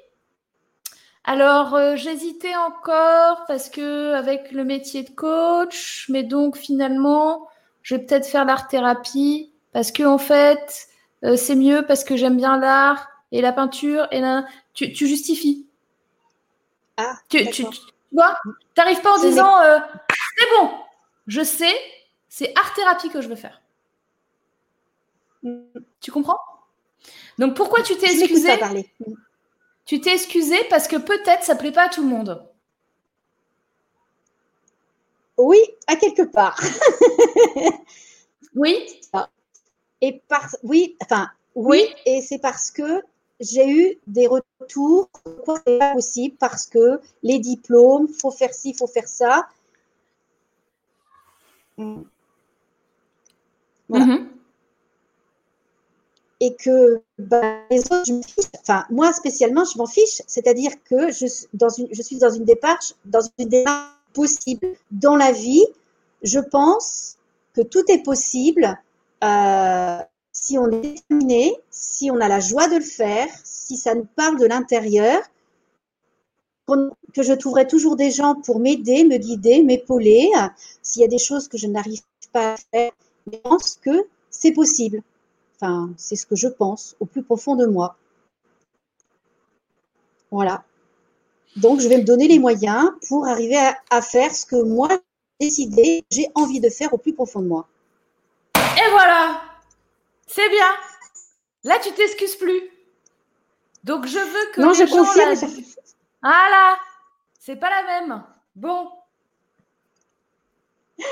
[SPEAKER 1] alors, euh, j'hésitais encore parce que avec le métier de coach, mais donc finalement, je vais peut-être faire l'art-thérapie parce que en fait, euh, c'est mieux parce que j'aime bien l'art et la peinture et là, tu, justifies.
[SPEAKER 3] Ah,
[SPEAKER 1] tu, tu, tu, vois, t'arrives pas en disant euh, c'est bon, je sais, c'est art-thérapie que je veux faire.
[SPEAKER 3] Mm.
[SPEAKER 1] Tu comprends? Donc pourquoi tu t'es excusé
[SPEAKER 3] parler.
[SPEAKER 1] Tu t'es excusé parce que peut-être ça plaît pas à tout le monde.
[SPEAKER 3] Oui, à quelque part.
[SPEAKER 1] oui.
[SPEAKER 3] Et par, oui, enfin, oui, et c'est parce que j'ai eu des retours possible parce que les diplômes, faut faire ci, faut faire ça. Voilà.
[SPEAKER 1] Mm-hmm
[SPEAKER 3] et que bah, les autres, je fiche. Enfin, moi spécialement, je m'en fiche. C'est-à-dire que je, suis dans une démarche, possible. Dans la vie, je pense que tout est possible euh, si on est déterminé, si on a la joie de le faire, si ça nous parle de l'intérieur, que je trouverai toujours des gens pour m'aider, me guider, m'épauler. S'il y a des choses que je n'arrive pas à faire, je pense que c'est possible. Enfin, c'est ce que je pense au plus profond de moi. Voilà. Donc, je vais me donner les moyens pour arriver à, faire ce que moi, j'ai décidé, j'ai envie de faire au plus profond de moi.
[SPEAKER 1] Et voilà. C'est bien. Là, tu t'excuses plus. Donc, je veux que.
[SPEAKER 3] Non, je confirme.
[SPEAKER 1] Voilà. C'est pas la même. Bon.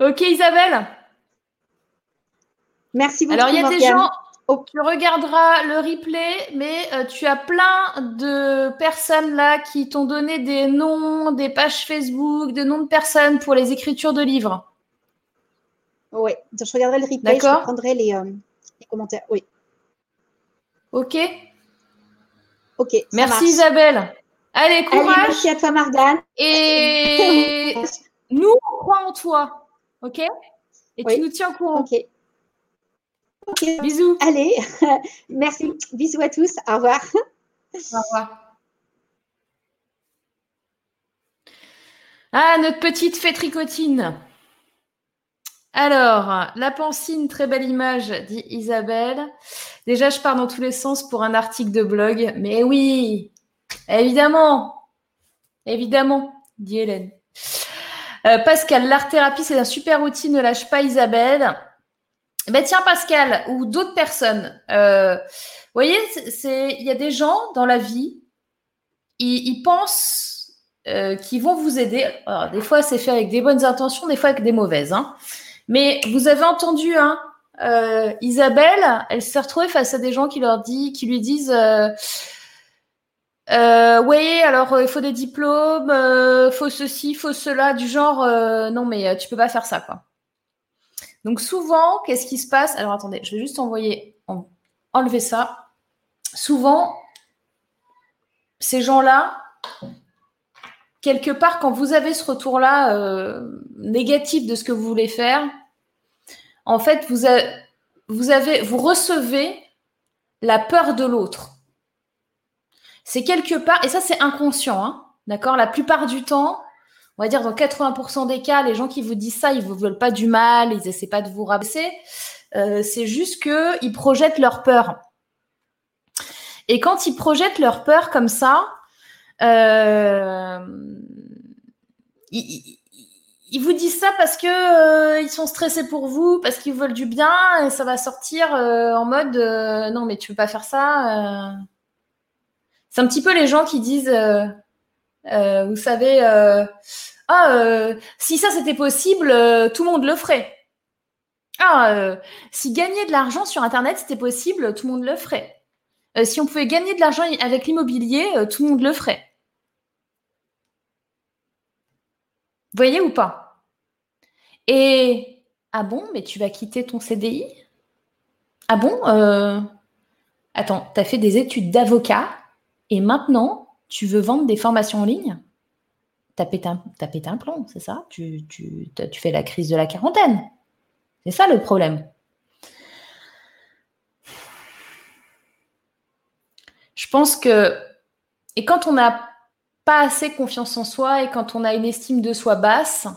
[SPEAKER 1] Ok, Isabelle.
[SPEAKER 3] Merci beaucoup.
[SPEAKER 1] Alors, il y a des gens, tu regarderas le replay, mais euh, tu as plein de personnes là qui t'ont donné des noms, des pages Facebook, des noms de personnes pour les écritures de livres.
[SPEAKER 3] Oui, je regarderai le replay, je prendrai les, euh, les, commentaires. Oui.
[SPEAKER 1] Ok.
[SPEAKER 3] Ok.
[SPEAKER 1] Merci Isabelle. Allez, courage. Allez,
[SPEAKER 3] merci à toi, Margane.
[SPEAKER 1] Et nous, on croit en toi. Ok? Et tu nous tiens au courant.
[SPEAKER 3] Ok.
[SPEAKER 1] Bisous.
[SPEAKER 3] Allez, merci. Bisous à tous. Au revoir.
[SPEAKER 1] Au revoir. Ah, notre petite fée tricotine. Alors, la pancine, très belle image, dit Isabelle. Déjà, je pars dans tous les sens pour un article de blog. Mais oui, évidemment. Évidemment, dit Hélène. Euh, Pascal, l'art-thérapie, c'est un super outil, ne lâche pas Isabelle. Ben tiens Pascal ou d'autres personnes. Euh, vous voyez, il y a des gens dans la vie, ils, pensent euh, qu'ils vont vous aider. Des fois, c'est fait avec des bonnes intentions, des fois avec des mauvaises. Hein. Mais vous avez entendu, hein, euh, Isabelle, elle s'est retrouvée face à des gens qui leur qui lui disent. oui, alors il faut des diplômes, il faut ceci, il faut cela, du genre non mais tu peux pas faire ça quoi. Donc souvent, qu'est-ce qui se passe? Alors attendez, je vais juste envoyer, enlever ça. Souvent, ces gens-là, quelque part, quand vous avez ce retour-là euh, négatif de ce que vous voulez faire, en fait, vous, avez, vous recevez la peur de l'autre. C'est quelque part, et ça c'est inconscient, hein, d'accord? La plupart du temps, on va dire dans 80% des cas, les gens qui vous disent ça, ils vous veulent pas du mal, ils essaient pas de vous rabaisser. Euh, c'est juste qu'ils projettent leur peur. Et quand ils projettent leur peur comme ça, euh, ils, vous disent ça parce que euh, ils sont stressés pour vous, parce qu'ils veulent du bien, et ça va sortir en mode non mais tu veux pas faire ça. C'est un petit peu les gens qui disent, vous savez, ah si ça c'était possible, tout le monde le ferait. Ah si gagner de l'argent sur internet c'était possible, tout le monde le ferait. Euh, si on pouvait gagner de l'argent avec l'immobilier, euh, tout le monde le ferait. Voyez ou pas? Et ah bon, mais tu vas quitter ton CDI Ah bon euh, Attends, tu as fait des études d'avocat et maintenant tu veux vendre des formations en ligne? T'as pété, pété un plomb, c'est ça? Tu fais la crise de la quarantaine. C'est ça le problème. je pense que, et quand on n'a pas assez confiance en soi et quand on a une estime de soi basse,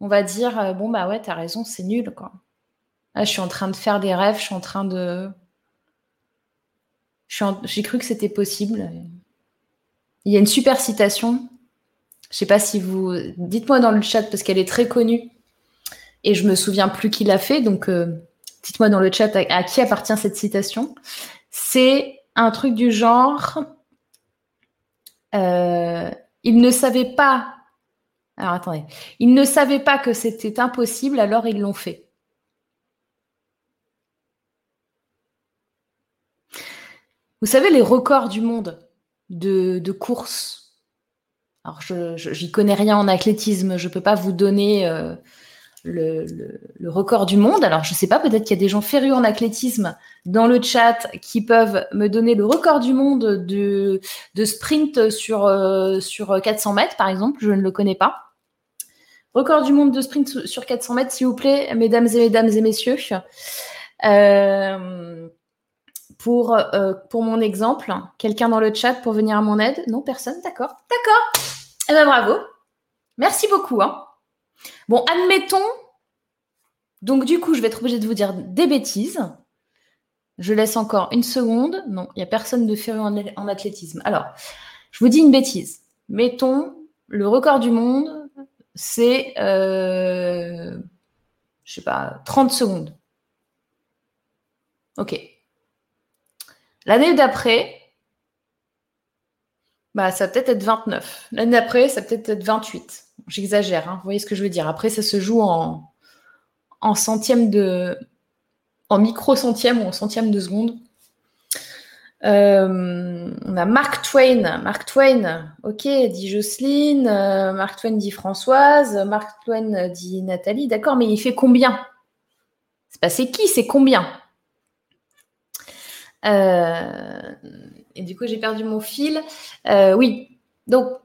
[SPEAKER 1] on va dire euh, bon bah ouais t'as raison c'est nul quoi. je suis en train de faire des rêves, je suis en train de, j'ai cru que c'était possible. Il y a une super citation. Je sais pas si vous, dites-moi dans le chat parce qu'elle est très connue et je me souviens plus qui l'a fait donc euh, dites-moi dans le chat à qui appartient cette citation. C'est un truc du genre, euh, ils ne savaient pas. Alors attendez, ils ne savaient pas que c'était impossible, alors ils l'ont fait. Vous savez les records du monde de, de course. Alors je j'y connais rien en athlétisme, je ne peux pas vous donner euh, le, record du monde. Alors, je ne sais pas, peut-être qu'il y a des gens férus en athlétisme dans le chat qui peuvent me donner le record du monde de, de sprint sur, euh, sur 400 mètres, par exemple. Je ne le connais pas. Record du monde de sprint sur 400 mètres, s'il vous plaît, mesdames et et messieurs. Euh, pour, euh, pour mon exemple, quelqu'un dans le chat pour venir à mon aide? Non, personne D'accord. D'accord. Eh bien, bravo. Merci beaucoup. Hein. Bon, admettons. Donc, du coup, je vais être obligée de vous dire des bêtises. Je laisse encore une seconde. Non, il n'y a personne de féru en, athlétisme. Alors, je vous dis une bêtise. Mettons, le record du monde, c'est, euh, je sais pas, 30 secondes. Ok. L'année d'après, bah, ça va peut-être être 29. L'année d'après, ça va peut-être être 28. J'exagère, hein, vous voyez ce que je veux dire. Après, ça se joue en, en centième de. en micro-centième ou en centième de seconde. Euh, on a Mark Twain. Mark Twain, ok, dit Jocelyne. Euh, Mark Twain dit Françoise. Mark Twain dit Nathalie. D'accord, mais il fait combien? C'est pas c'est qui, c'est combien? Euh, Et du coup, j'ai perdu mon fil. oui, donc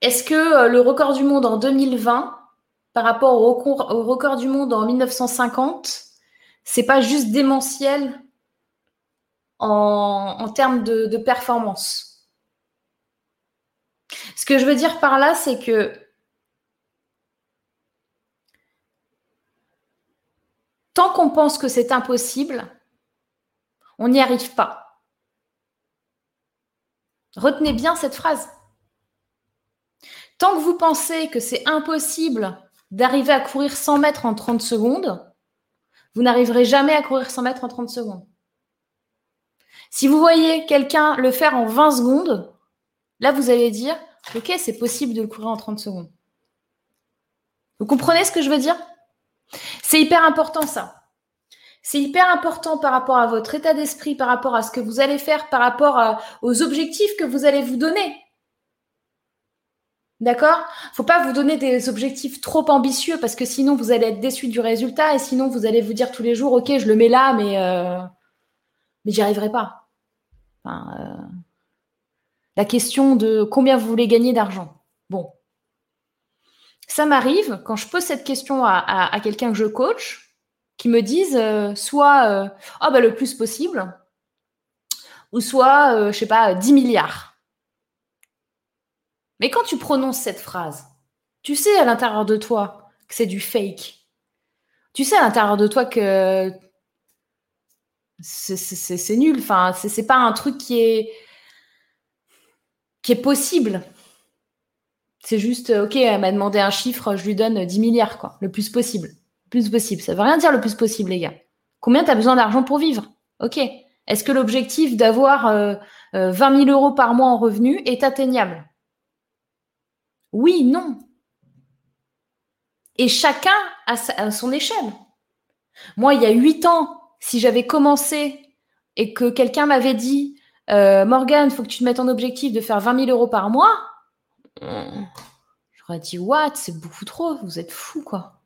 [SPEAKER 1] est-ce que euh, le record du monde en 2020 par rapport au record, du monde en 1950, c'est pas juste démentiel en, termes de, performance? Ce que je veux dire par là, c'est que tant qu'on pense que c'est impossible, on n'y arrive pas. Retenez bien cette phrase. Tant que vous pensez que c'est impossible d'arriver à courir 100 mètres en 30 secondes, vous n'arriverez jamais à courir 100 mètres en 30 secondes. Si vous voyez quelqu'un le faire en 20 secondes, là, vous allez dire, OK, c'est possible de le courir en 30 secondes. Vous comprenez ce que je veux dire? C'est hyper important ça. C'est hyper important par rapport à votre état d'esprit, par rapport à ce que vous allez faire, par rapport aux objectifs que vous allez vous donner. D'accord? Faut pas vous donner des objectifs trop ambitieux parce que sinon vous allez être déçu du résultat et sinon vous allez vous dire tous les jours ok je le mets là mais euh, mais j'y arriverai pas. Euh, La question de combien vous voulez gagner d'argent. Bon. Ça m'arrive quand je pose cette question à, quelqu'un que je coach, qui me dise euh, soit oh, bah, le plus possible, ou soit, euh, je sais pas, 10 milliards. Mais quand tu prononces cette phrase, tu sais à l'intérieur de toi que c'est du fake. Tu sais à l'intérieur de toi que c'est nul. Enfin, c'est pas un truc qui est qui est possible. C'est juste, ok, elle m'a demandé un chiffre, je lui donne 10 milliards, quoi, le plus possible. Plus possible. Ça veut rien dire le plus possible, les gars. Combien tu as besoin d'argent pour vivre? Ok. Est-ce que l'objectif d'avoir 20 euh, 000 euh, euros par mois en revenu est atteignable? Oui, non. Et chacun a son échelle. Moi, il y a 8 ans, si j'avais commencé et que quelqu'un m'avait dit euh, Morgane, il faut que tu te mettes en objectif de faire 20 000 euros par mois, j'aurais dit What? C'est beaucoup trop, vous êtes fou, quoi.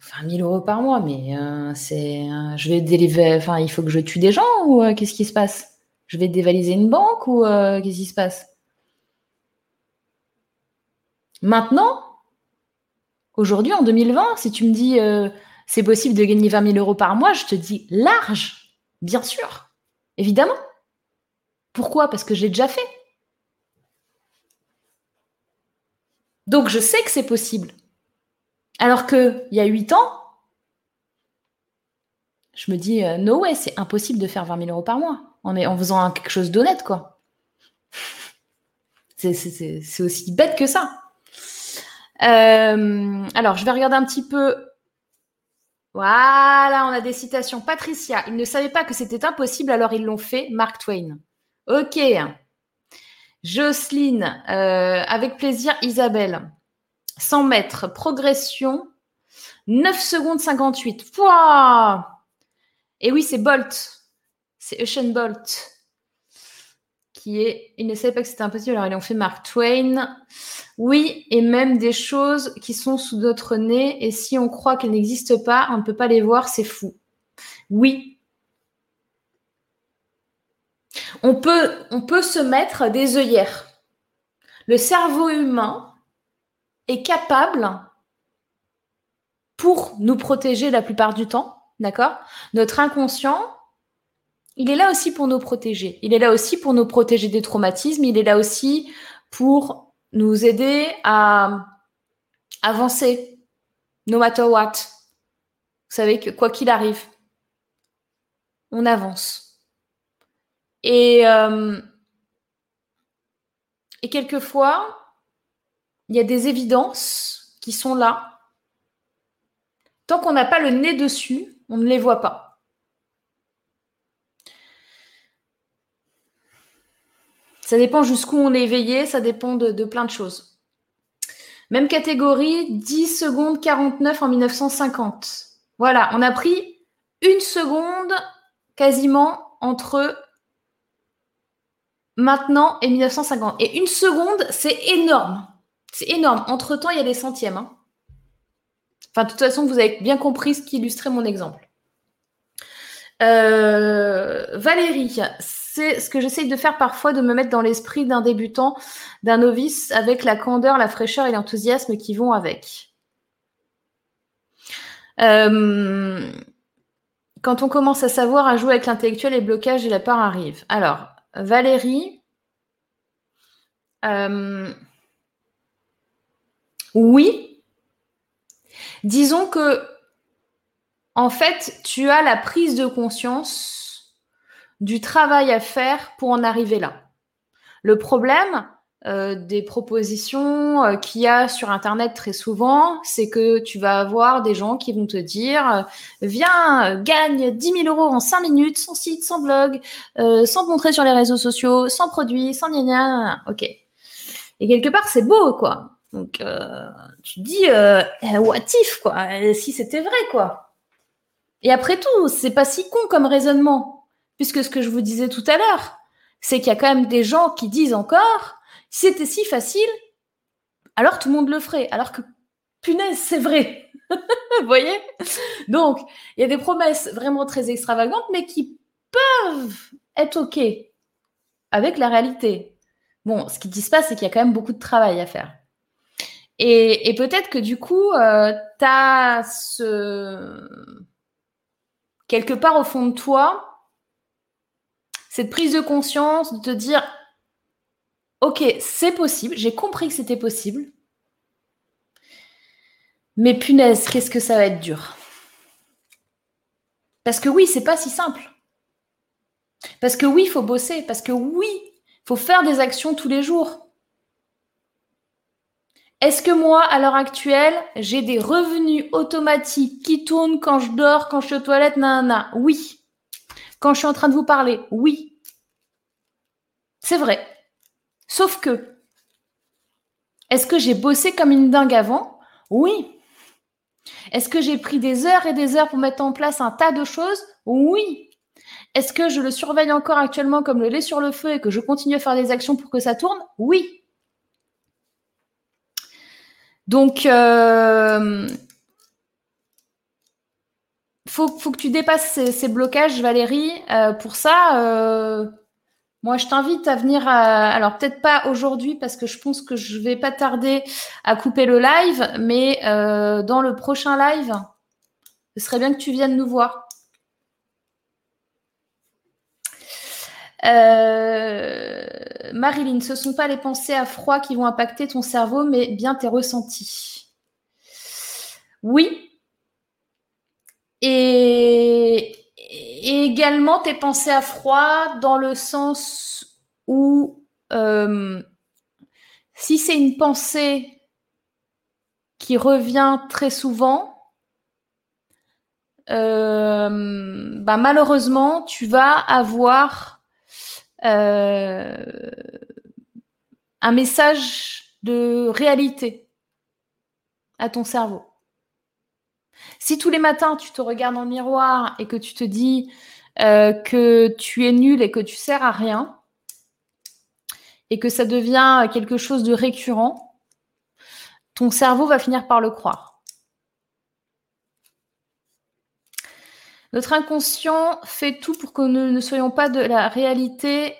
[SPEAKER 1] 20 000 euros par mois, mais euh, c'est. Euh, je vais délivrer. Enfin, il faut que je tue des gens ou euh, qu'est-ce qui se passe? Je vais dévaliser une banque ou qu'est-ce qui se passe? Maintenant, aujourd'hui, en 2020, si tu me dis c'est possible de gagner 20 000 euros par mois, je te dis large, bien sûr, évidemment. Pourquoi? Parce que j'ai déjà fait. Donc je sais que c'est possible. Alors qu'il y a 8 ans, je me dis, euh, no way, c'est impossible de faire 20 000 euros par mois en, faisant quelque chose d'honnête, quoi. C'est aussi bête que ça. Euh, alors, je vais regarder un petit peu. Voilà, on a des citations. Patricia, ils ne savaient pas que c'était impossible, alors ils l'ont fait. Mark Twain. Ok. Jocelyne, euh, avec plaisir, Isabelle. 100 mètres, progression, 9 secondes 58. Pouah Et oui, c'est Bolt. C'est Ocean Bolt. Qui est. Il ne savait pas que c'était impossible, alors ils ont fait Mark Twain. Oui, et même des choses qui sont sous d'autres nez, et si on croit qu'elles n'existent pas, on ne peut pas les voir, c'est fou. Oui. On peut, on peut se mettre des œillères. Le cerveau humain est capable, pour nous protéger la plupart du temps, d'accord? Notre inconscient, il est là aussi pour nous protéger. Il est là aussi pour nous protéger des traumatismes. Il est là aussi pour nous aider à avancer, no matter what. Vous savez que quoi qu'il arrive, on avance. Et, euh, et quelquefois, il y a des évidences qui sont là. Tant qu'on n'a pas le nez dessus, on ne les voit pas. Ça dépend jusqu'où on est éveillé, ça dépend de, plein de choses. Même catégorie, 10 secondes 49 en 1950. Voilà, on a pris une seconde quasiment entre maintenant et 1950. Et une seconde, c'est énorme. C'est énorme. Entre-temps, il y a des centièmes. Hein. Enfin, de toute façon, vous avez bien compris ce qui illustrait mon exemple. Euh, Valérie, c'est ce que j'essaye de faire parfois, de me mettre dans l'esprit d'un débutant, d'un novice, avec la candeur, la fraîcheur et l'enthousiasme qui vont avec. Euh, quand on commence à savoir à jouer avec l'intellectuel, les blocages et la part arrivent. Alors, Valérie, euh, oui. Disons que, en fait, tu as la prise de conscience du travail à faire pour en arriver là. Le problème euh, des propositions euh, qu'il y a sur Internet très souvent, c'est que tu vas avoir des gens qui vont te dire euh, Viens, gagne 10 000 euros en 5 minutes, sans site, sans blog, sans montrer sur les réseaux sociaux, sans produit, sans gna Ok. Et quelque part, c'est beau, quoi. Donc, euh, tu te dis, euh, eh, what if, quoi, si c'était vrai, quoi? Et après tout, c'est pas si con comme raisonnement, puisque ce que je vous disais tout à l'heure, c'est qu'il y a quand même des gens qui disent encore, si c'était si facile, alors tout le monde le ferait. Alors que, punaise, c'est vrai. vous voyez? Donc, il y a des promesses vraiment très extravagantes, mais qui peuvent être OK. avec la réalité. Bon, ce qui disent pas, c'est qu'il y a quand même beaucoup de travail à faire. Et, peut-être que du coup, euh, tu as ce... quelque part au fond de toi, cette prise de conscience de te dire, ok, c'est possible, j'ai compris que c'était possible, mais punaise, qu'est-ce que ça va être dur. Parce que oui, c'est pas si simple. Parce que oui, il faut bosser. Parce que oui, il faut faire des actions tous les jours. Est-ce que moi, à l'heure actuelle, j'ai des revenus automatiques qui tournent quand je dors, quand je suis aux toilettes, nanana? Oui. Quand je suis en train de vous parler, oui. C'est vrai. Sauf que, est-ce que j'ai bossé comme une dingue avant? Oui. Est-ce que j'ai pris des heures et des heures pour mettre en place un tas de choses? Oui. Est-ce que je le surveille encore actuellement comme le lait sur le feu et que je continue à faire des actions pour que ça tourne? Oui. Donc, euh, faut, que tu dépasses ces, blocages, Valérie. Euh, pour ça, euh, moi, je t'invite à venir. alors, peut-être pas aujourd'hui parce que je pense que je vais pas tarder à couper le live, mais dans le prochain live, ce serait bien que tu viennes nous voir. Euh, Marilyn, ce ne sont pas les pensées à froid qui vont impacter ton cerveau, mais bien tes ressentis. Oui. Et, également tes pensées à froid dans le sens où euh, si c'est une pensée qui revient très souvent, euh, bah, malheureusement, tu vas avoir un message de réalité à ton cerveau. Si tous les matins tu te regardes dans le miroir et que tu te dis euh, que tu es nul et que tu sers à rien, et que ça devient quelque chose de récurrent, ton cerveau va finir par le croire. Notre inconscient fait tout pour que nous ne soyons pas de la réalité.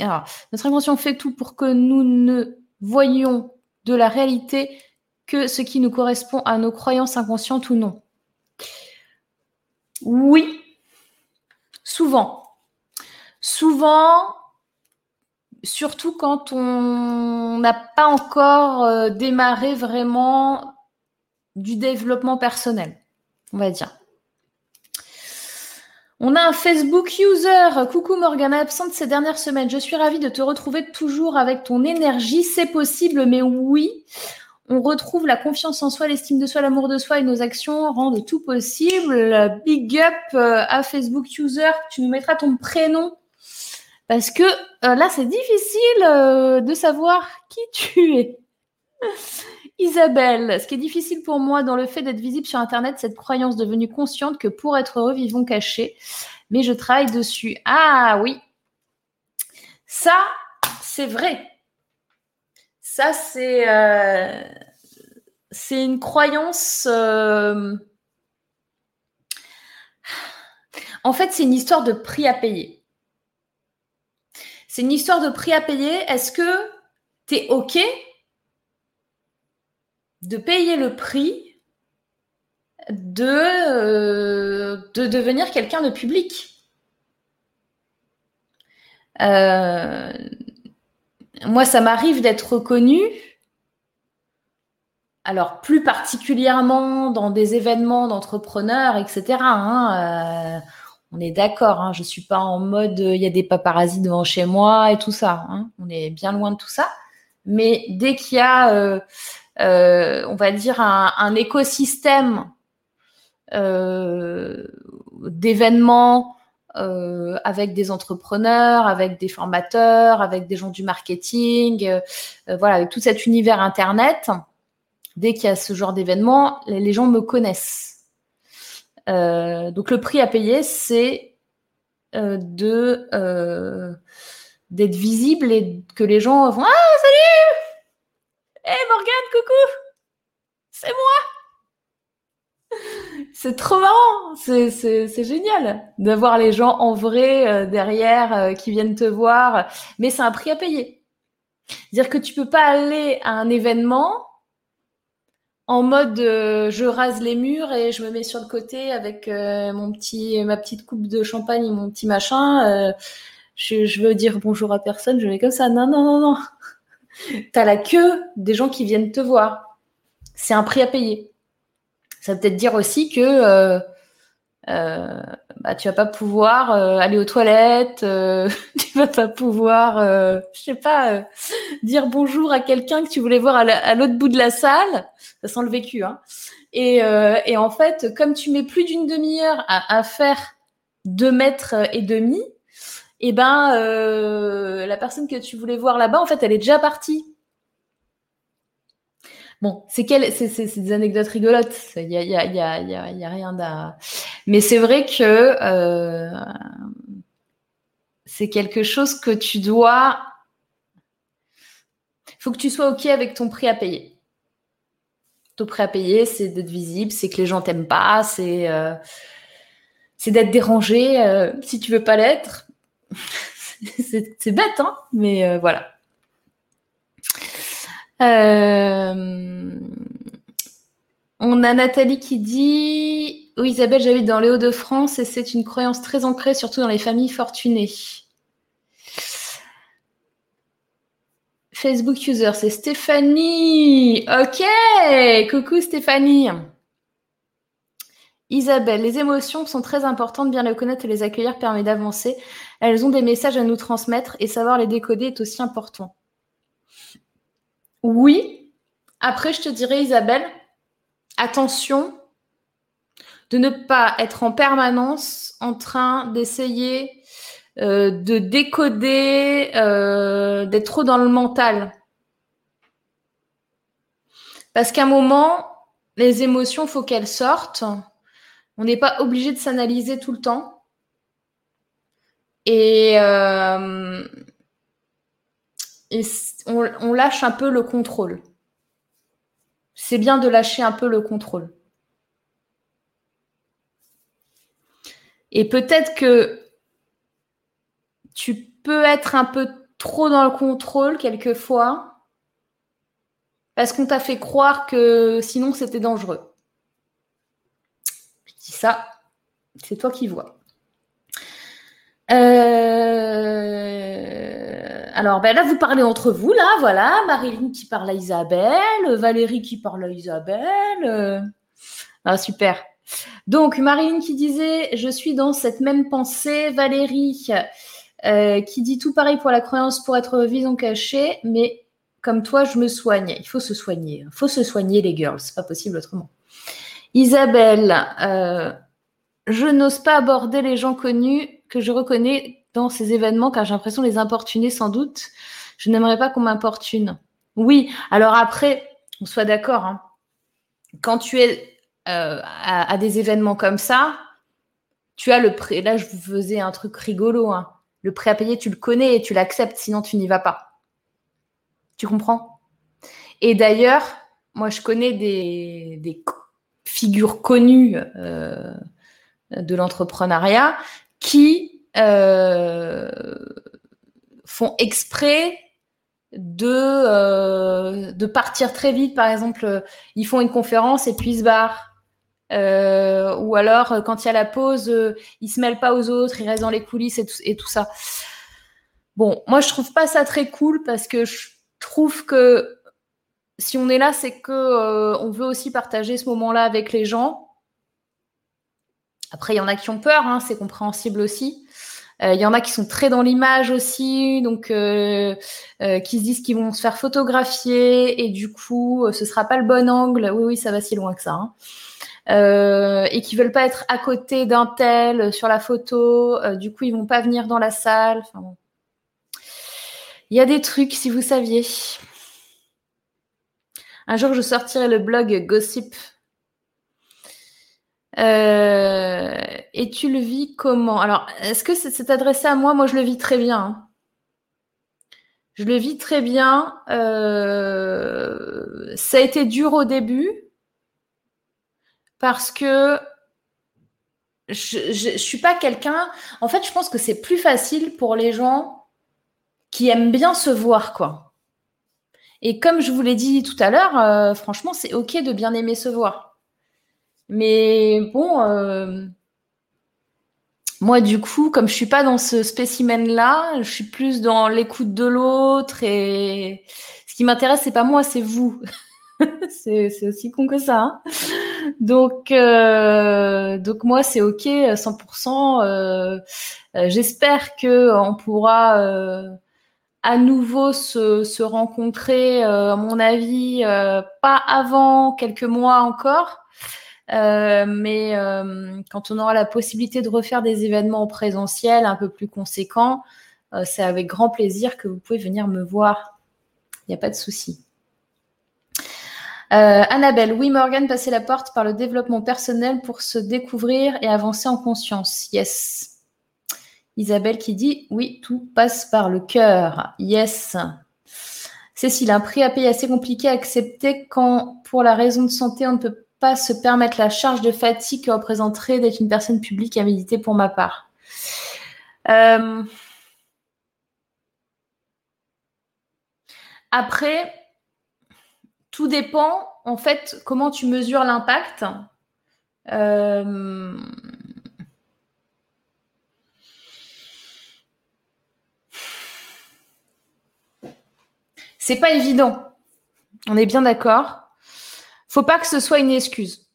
[SPEAKER 1] Alors, notre inconscient fait tout pour que nous ne voyions de la réalité que ce qui nous correspond à nos croyances inconscientes ou non. Oui, souvent. Souvent, surtout quand on n'a pas encore euh, démarré vraiment du développement personnel, on va dire. On a un Facebook user. Coucou Morgana, absente ces dernières semaines. Je suis ravie de te retrouver toujours avec ton énergie. C'est possible, mais oui, on retrouve la confiance en soi, l'estime de soi, l'amour de soi et nos actions rendent tout possible. Big up euh, à Facebook user. Tu nous mettras ton prénom parce que euh, là, c'est difficile euh, de savoir qui tu es. Isabelle, ce qui est difficile pour moi dans le fait d'être visible sur Internet, cette croyance devenue consciente que pour être heureux, vivons cachés. Mais je travaille dessus. Ah oui, ça, c'est vrai. Ça, c'est euh, une croyance. Euh, en fait, c'est une histoire de prix à payer. C'est une histoire de prix à payer. Est-ce que tu es OK de payer le prix de, euh, de devenir quelqu'un de public. Euh, moi, ça m'arrive d'être reconnue. Alors, plus particulièrement dans des événements d'entrepreneurs, etc. Hein, euh, on est d'accord, hein, je ne suis pas en mode il y a des paparazzis devant chez moi et tout ça. Hein, on est bien loin de tout ça. Mais dès qu'il y a euh, on va dire, un, écosystème euh, d'événements euh, avec des entrepreneurs, avec des formateurs, avec des gens du marketing, voilà, avec tout cet univers Internet. Dès qu'il y a ce genre d'événement, les, gens me connaissent. donc le prix à payer, c'est d'être visible et que les gens vont ah salut Hé Morgane, coucou C'est moi c'est trop marrant, c'est génial d'avoir les gens en vrai euh, derrière euh, qui viennent te voir, mais c'est un prix à payer. C'est-à-dire que tu peux pas aller à un événement en mode euh, je rase les murs et je me mets sur le côté avec mon petit ma petite coupe de champagne et mon petit machin. Je, je, veux dire bonjour à personne, je vais comme ça. Non non non non. T'as la queue des gens qui viennent te voir. C'est un prix à payer. Ça peut-être dire aussi que euh, euh, bah, tu vas pas pouvoir euh, aller aux toilettes, euh, tu vas pas pouvoir, euh, je sais pas, dire bonjour à quelqu'un que tu voulais voir à l'autre bout de la salle. Ça sent le vécu, hein. Et, en fait, comme tu mets plus d'une demi-heure à, faire deux mètres et demi, eh ben la personne que tu voulais voir là-bas, en fait, elle est déjà partie. Bon, c'est des anecdotes rigolotes. Il y a, rien d'à. Mais c'est vrai que euh, c'est quelque chose que tu dois. Il faut que tu sois ok avec ton prix à payer. Ton prix à payer, c'est d'être visible, c'est que les gens t'aiment pas, c'est euh, d'être dérangé. Euh, si tu veux pas l'être, c'est bête, hein. Mais voilà. Euh, on a Nathalie qui dit Oui, Isabelle, j'habite dans les Hauts-de-France et c'est une croyance très ancrée, surtout dans les familles fortunées. Facebook user, c'est Stéphanie. Ok, coucou Stéphanie. Isabelle, les émotions sont très importantes, bien les connaître et les accueillir permet d'avancer. Elles ont des messages à nous transmettre et savoir les décoder est aussi important. Oui. Après, je te dirais, Isabelle, attention de ne pas être en permanence en train d'essayer euh, de décoder, euh, d'être trop dans le mental. Parce qu'à un moment, les émotions, il faut qu'elles sortent. On n'est pas obligé de s'analyser tout le temps. Et, euh, on, lâche un peu le contrôle. C'est bien de lâcher un peu le contrôle. Et peut-être que tu peux être un peu trop dans le contrôle quelquefois parce qu'on t'a fait croire que sinon c'était dangereux. Ça, c'est toi qui vois. Euh, alors, ben là, vous parlez entre vous, là, voilà. Marilyn qui parle à Isabelle, Valérie qui parle à Isabelle. Ah, super. Donc, Marilyn qui disait, je suis dans cette même pensée. Valérie euh, qui dit tout pareil pour la croyance pour être vision cachée, mais comme toi, je me soigne. Il faut se soigner. Il faut se soigner, les girls. C'est pas possible autrement. Isabelle, euh, je n'ose pas aborder les gens connus que je reconnais dans ces événements car j'ai l'impression de les importuner sans doute. Je n'aimerais pas qu'on m'importune. Oui, alors après, on soit d'accord, hein. quand tu es euh, à, des événements comme ça, tu as le prêt. Là, je vous faisais un truc rigolo. Hein. Le prêt à payer, tu le connais et tu l'acceptes, sinon tu n'y vas pas. Tu comprends? Et d'ailleurs, moi, je connais des, figures connues euh, de l'entrepreneuriat qui euh, font exprès de, euh, de partir très vite. Par exemple, ils font une conférence et puis ils se barrent. Ou alors, quand il y a la pause, ils se mêlent pas aux autres, ils restent dans les coulisses et tout, et tout ça. Bon, moi, je trouve pas ça très cool parce que je trouve que si on est là, c'est que on veut aussi partager ce moment-là avec les gens. Après, il y en a qui ont peur, hein, c'est compréhensible aussi. Euh, il y en a qui sont très dans l'image aussi, donc euh, euh, qui se disent qu'ils vont se faire photographier et du coup, ce sera pas le bon angle. Oui, oui, ça va si loin que ça. Hein. et qui veulent pas être à côté d'un tel sur la photo. du coup, ils vont pas venir dans la salle. Il y a des trucs, si vous saviez. Un jour, je sortirai le blog Gossip euh, et tu le vis comment? Alors, est-ce que c'est adressé à moi? Moi, je le vis très bien. Je le vis très bien. Euh, ça a été dur au début parce que je, ne suis pas quelqu'un. En fait, je pense que c'est plus facile pour les gens qui aiment bien se voir, quoi. Et comme je vous l'ai dit tout à l'heure, euh, franchement, c'est ok de bien aimer se voir. Mais bon, euh, moi, du coup, comme je suis pas dans ce spécimen-là, je suis plus dans l'écoute de l'autre et ce qui m'intéresse, c'est pas moi, c'est vous. c'est aussi con que ça. Hein. donc, euh, donc moi, c'est ok, 100%. Euh, euh, J'espère que on pourra à nouveau se, se rencontrer, à mon avis, pas avant quelques mois encore. mais quand on aura la possibilité de refaire des événements en présentiel un peu plus conséquents, c'est avec grand plaisir que vous pouvez venir me voir. Il n'y a pas de souci. Euh, Annabelle, oui, Morgan, passer la porte par le développement personnel pour se découvrir et avancer en conscience. Yes. Isabelle qui dit, oui, tout passe par le cœur. Yes. Cécile, un prix à payer assez compliqué à accepter quand, pour la raison de santé, on ne peut pas se permettre la charge de fatigue que représenterait d'être une personne publique à méditer pour ma part. Euh, après, tout dépend, en fait, comment tu mesures l'impact. Euh... C'est pas évident. On est bien d'accord. Faut pas que ce soit une excuse.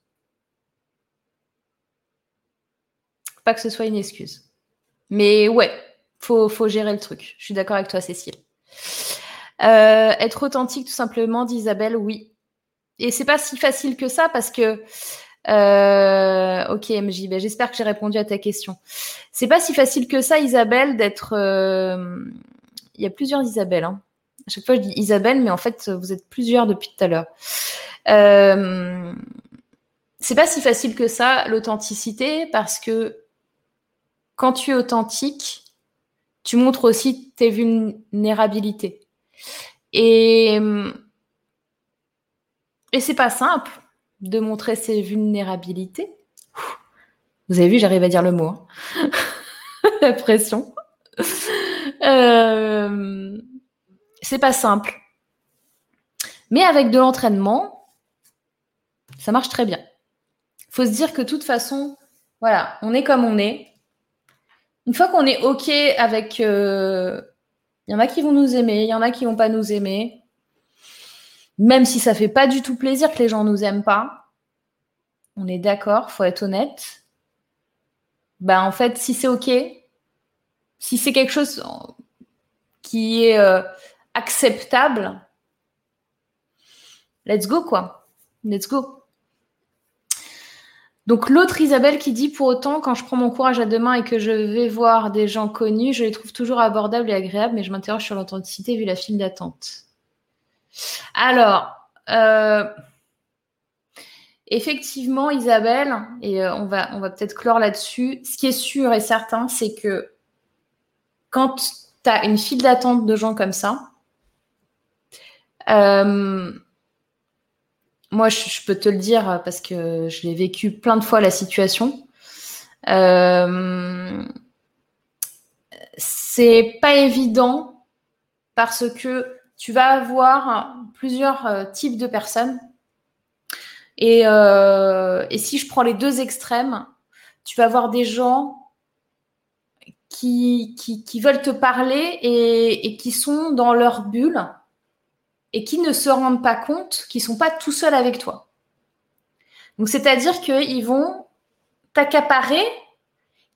[SPEAKER 1] Pas que ce soit une excuse. Mais ouais, faut, faut gérer le truc. Je suis d'accord avec toi, Cécile. Euh, être authentique, tout simplement, dit Isabelle, oui. Et c'est pas si facile que ça parce que. Euh, ok, MJ, ben, j'espère que j'ai répondu à ta question. C'est pas si facile que ça, Isabelle, d'être. Euh, il y a plusieurs Isabelle. Hein. À chaque fois, je dis Isabelle, mais en fait, vous êtes plusieurs depuis tout à l'heure. Euh... C'est pas si facile que ça, l'authenticité, parce que quand tu es authentique, tu montres aussi tes vulnérabilités. Et, et c'est pas simple de montrer ses vulnérabilités. Vous avez vu, j'arrive à dire le mot. Hein. La pression. Euh, c'est pas simple. Mais avec de l'entraînement, ça marche très bien. Il faut se dire que de toute façon, voilà, on est comme on est. Une fois qu'on est OK avec euh, il y en a qui vont nous aimer, il y en a qui vont pas nous aimer. Même si ça fait pas du tout plaisir que les gens nous aiment pas. On est d'accord, faut être honnête. Ben en fait, si c'est OK, si c'est quelque chose qui est euh, acceptable, let's go quoi. Let's go. Donc l'autre Isabelle qui dit pour autant, quand je prends mon courage à deux mains et que je vais voir des gens connus, je les trouve toujours abordables et agréables, mais je m'interroge sur l'authenticité vu la file d'attente. Alors, euh, effectivement, Isabelle, et euh, on va, on va peut-être clore là-dessus, ce qui est sûr et certain, c'est que quand tu as une file d'attente de gens comme ça, moi, je, peux te le dire parce que je l'ai vécu plein de fois la situation. Euh, c'est pas évident parce que tu vas avoir plusieurs euh, types de personnes. Et, euh, et, si je prends les deux extrêmes, tu vas avoir des gens qui, qui, veulent te parler et, qui sont dans leur bulle et qui ne se rendent pas compte qu'ils sont pas tout seuls avec toi. Donc c'est-à-dire qu'ils vont t'accaparer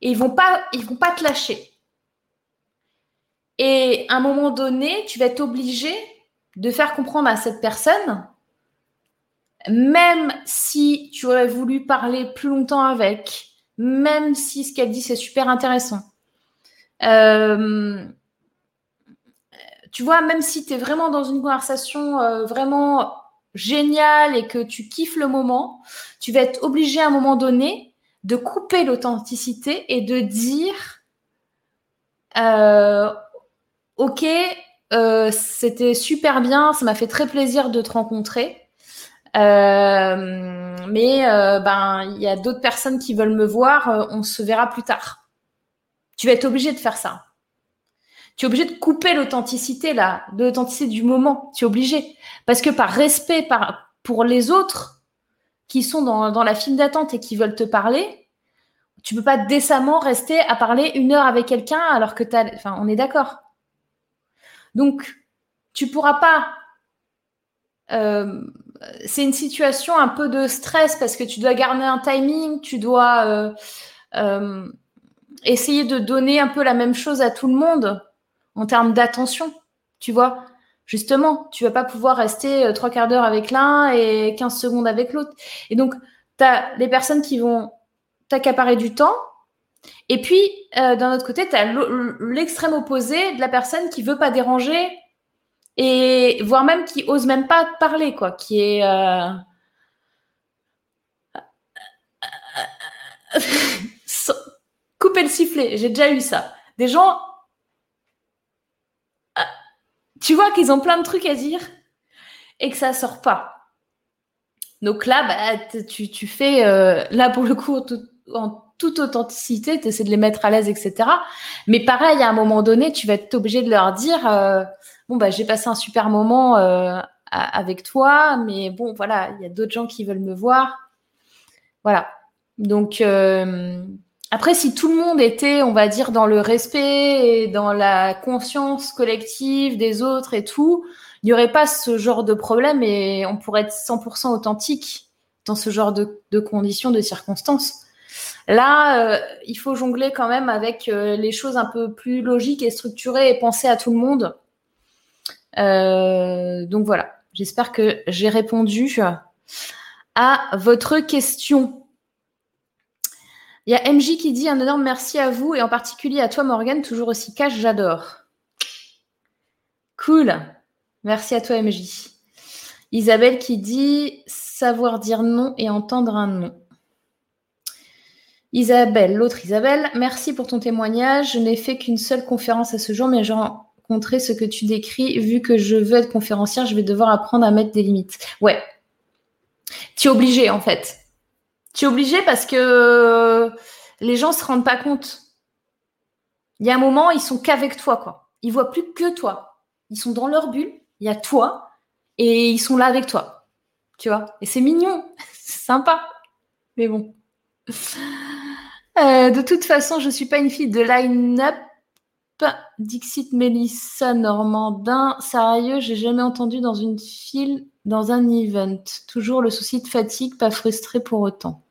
[SPEAKER 1] et ils vont pas vont pas te lâcher. Et à un moment donné, tu vas être obligé de faire comprendre à cette personne, même si tu aurais voulu parler plus longtemps avec, même si ce qu'elle dit c'est super intéressant, euh, tu vois, même si tu es vraiment dans une conversation euh, vraiment géniale et que tu kiffes le moment, tu vas être obligé à un moment donné de couper l'authenticité et de dire euh, Ok, euh, c'était super bien, ça m'a fait très plaisir de te rencontrer. mais ben il y a d'autres personnes qui veulent me voir. on se verra plus tard. Tu vas être obligé de faire ça. Tu es obligé de couper l'authenticité là, de l'authenticité du moment. Tu es obligé parce que par respect par pour les autres qui sont dans, dans la file d'attente et qui veulent te parler, tu peux pas décemment rester à parler une heure avec quelqu'un alors que tu. Enfin, on est d'accord. Donc, tu pourras pas. Euh, c'est une situation un peu de stress parce que tu dois garder un timing, tu dois euh, euh, essayer de donner un peu la même chose à tout le monde en termes d'attention. Tu vois, justement, tu vas pas pouvoir rester trois quarts d'heure avec l'un et 15 secondes avec l'autre. Et donc, tu as les personnes qui vont t'accaparer du temps. Et puis, d'un autre côté, tu as l'extrême opposé de la personne qui veut pas déranger et voire même qui ose même pas parler, quoi, qui est euh... couper le sifflet. J'ai déjà eu ça. Des gens, tu vois qu'ils ont plein de trucs à dire et que ça sort pas. Donc là, bah, tu, fais, euh, là pour le coup, en toute authenticité, tu essaies de les mettre à l'aise, etc. Mais pareil, à un moment donné, tu vas être obligé de leur dire, euh, bon bah j'ai passé un super moment euh, avec toi, mais bon voilà, il y a d'autres gens qui veulent me voir, voilà. Donc après, si tout le monde était, on va dire, dans le respect et dans la conscience collective des autres et tout, il n'y aurait pas ce genre de problème et on pourrait être 100% authentique dans ce genre de, conditions, de circonstances. Là, euh, il faut jongler quand même avec euh, les choses un peu plus logiques et structurées et penser à tout le monde euh, donc voilà, j'espère que j'ai répondu à votre question. Il y a MJ qui dit un énorme merci à vous et en particulier à toi Morgane, toujours aussi cash, j'adore. Cool. Merci à toi MJ. Isabelle qui dit savoir dire non et entendre un non. Isabelle, l'autre Isabelle, merci pour ton témoignage. Je n'ai fait qu'une seule conférence à ce jour, mais j'en contrer ce que tu décris. Vu que je veux être conférencière, je vais devoir apprendre à mettre des limites. Ouais. Tu es obligé, en fait. Tu es obligé parce que les gens se rendent pas compte. Il y a un moment, ils sont qu'avec toi, quoi. Ils voient plus que toi. Ils sont dans leur bulle. Il y a toi et ils sont là avec toi. Tu vois? Et c'est mignon. c'est sympa. Mais bon. Euh, de toute façon, je suis pas une fille de line-up Dixit Mélissa Normandin. Sérieux, j'ai jamais entendu dans une file, dans un event. Toujours le souci de fatigue, pas frustré pour autant.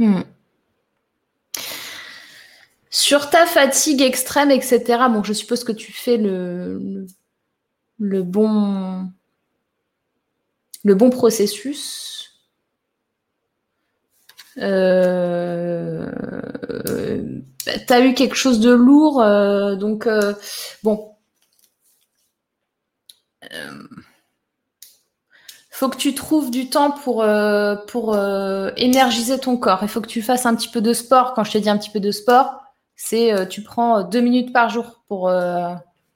[SPEAKER 1] Hmm. Sur ta fatigue extrême, etc. Bon, je suppose que tu fais le, le, bon le bon processus. Euh, tu as eu quelque chose de lourd, euh, donc euh, bon. Euh, faut que tu trouves du temps pour, pour énergiser ton corps. Il faut que tu fasses un petit peu de sport. Quand je te dis un petit peu de sport, c'est tu prends deux minutes par jour pour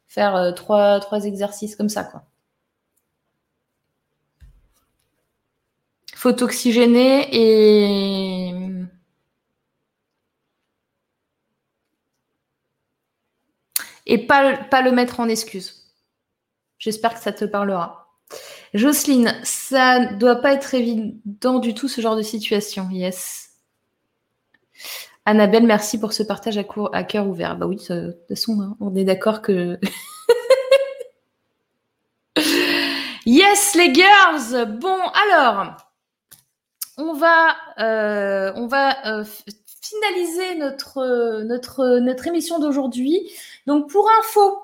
[SPEAKER 1] faire trois, trois exercices comme ça. Quoi. faut t'oxygéner et et pas, pas le mettre en excuse. J'espère que ça te parlera. Jocelyne, ça ne doit pas être évident du tout ce genre de situation. Yes. Annabelle, merci pour ce partage à, cœur ouvert. Bah oui, de toute façon, hein, on est d'accord que. yes, les girls! Bon, alors, on va, euh, euh, finaliser notre, notre émission d'aujourd'hui. Donc, pour info,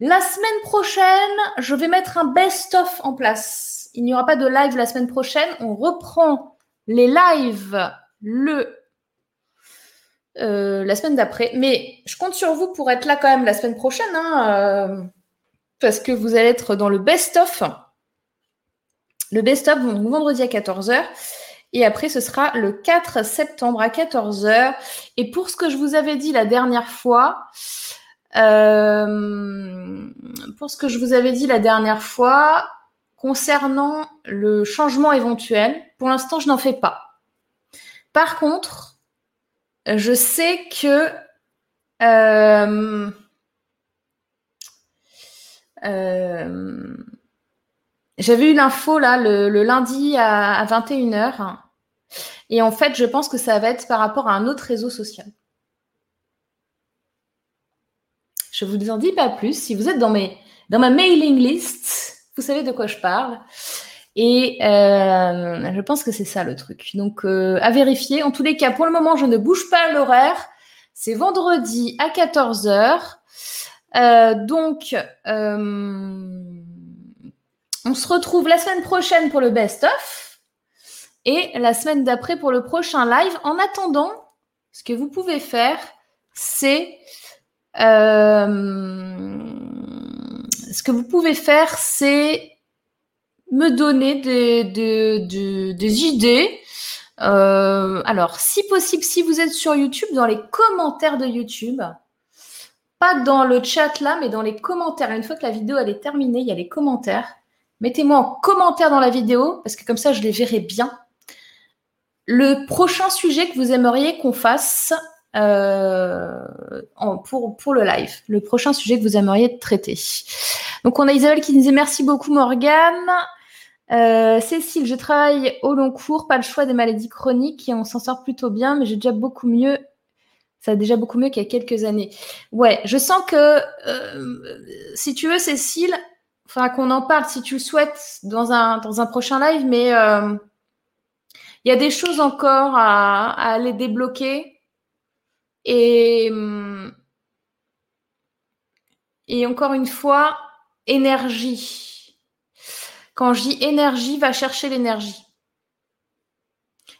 [SPEAKER 1] la semaine prochaine, je vais mettre un best-of en place. Il n'y aura pas de live la semaine prochaine. On reprend les lives le, euh, la semaine d'après. Mais je compte sur vous pour être là quand même la semaine prochaine. Hein, euh, parce que vous allez être dans le best-of. Le best-of, vendredi à 14h. Et après, ce sera le 4 septembre à 14h. Et pour ce que je vous avais dit la dernière fois, euh, pour ce que je vous avais dit la dernière fois, concernant le changement éventuel, pour l'instant, je n'en fais pas. Par contre, je sais que euh, euh, j'avais eu l'info là le, lundi à, à 21h. Et en fait, je pense que ça va être par rapport à un autre réseau social. Je vous en dis pas plus. Si vous êtes dans, ma mailing list, vous savez de quoi je parle. Et euh, je pense que c'est ça le truc. Donc, euh, à vérifier. En tous les cas, pour le moment, je ne bouge pas l'horaire. C'est vendredi à 14h. Euh, donc, on se retrouve la semaine prochaine pour le best-of et la semaine d'après pour le prochain live. En attendant, ce que vous pouvez faire, c'est ce que vous pouvez faire, c'est me donner des, des, idées. Euh, alors, si possible, si vous êtes sur YouTube, dans les commentaires de YouTube, pas dans le chat là, mais dans les commentaires. Une fois que la vidéo elle est terminée, il y a les commentaires. Mettez-moi en commentaire dans la vidéo, parce que comme ça, je les verrai bien. Le prochain sujet que vous aimeriez qu'on fasse euh, pour, le live, le prochain sujet que vous aimeriez traiter. Donc, on a Isabelle qui disait merci beaucoup, Morgane. Euh, Cécile, je travaille au long cours, pas le choix des maladies chroniques et on s'en sort plutôt bien, mais j'ai déjà beaucoup mieux. Ça a déjà beaucoup mieux qu'il y a quelques années. Ouais, je sens que euh, si tu veux, Cécile, il faudra qu'on en parle si tu le souhaites dans un, dans un prochain live, mais il y a des choses encore à aller débloquer. Et, et encore une fois, énergie. Quand je dis énergie, va chercher l'énergie.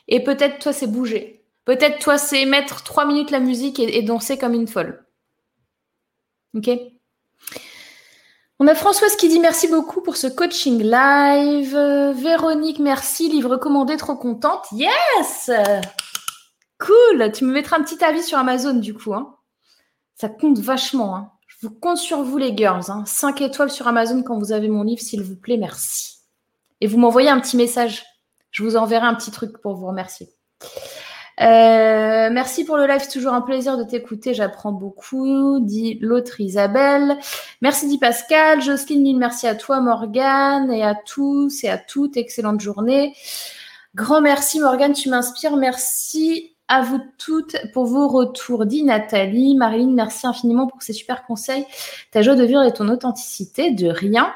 [SPEAKER 1] Et peut-être toi, c'est bouger. Peut-être toi, c'est mettre trois minutes la musique et, danser comme une folle. Ok? On a Françoise qui dit merci beaucoup pour ce coaching live. Véronique, merci. Livre recommandé, trop contente. Yes Cool. Tu me mettras un petit avis sur Amazon du coup. Hein. Ça compte vachement. Hein. Je vous compte sur vous les girls. 5 hein. étoiles sur Amazon quand vous avez mon livre, s'il vous plaît. Merci. Et vous m'envoyez un petit message. Je vous enverrai un petit truc pour vous remercier. Euh, merci pour le live, c'est toujours un plaisir de t'écouter, j'apprends beaucoup, dit l'autre Isabelle. Merci dit Pascal, Jocelyne, merci à toi Morgane et à tous et à toutes, excellente journée. Grand merci Morgane, tu m'inspires, merci à vous toutes pour vos retours, dit Nathalie. Marilyn, merci infiniment pour ces super conseils. Ta joie de vivre et ton authenticité, de rien.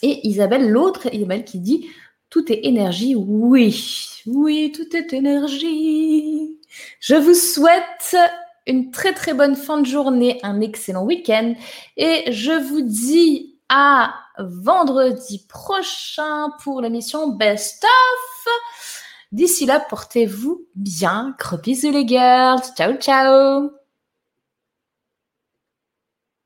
[SPEAKER 1] Et Isabelle, l'autre Isabelle qui dit Tout est énergie. Oui, oui, tout est énergie. Je vous souhaite une très très bonne fin de journée, un excellent week-end. Et je vous dis à vendredi prochain pour l'émission Best of. D'ici là, portez-vous bien. Gros bisous les girls. Ciao, ciao.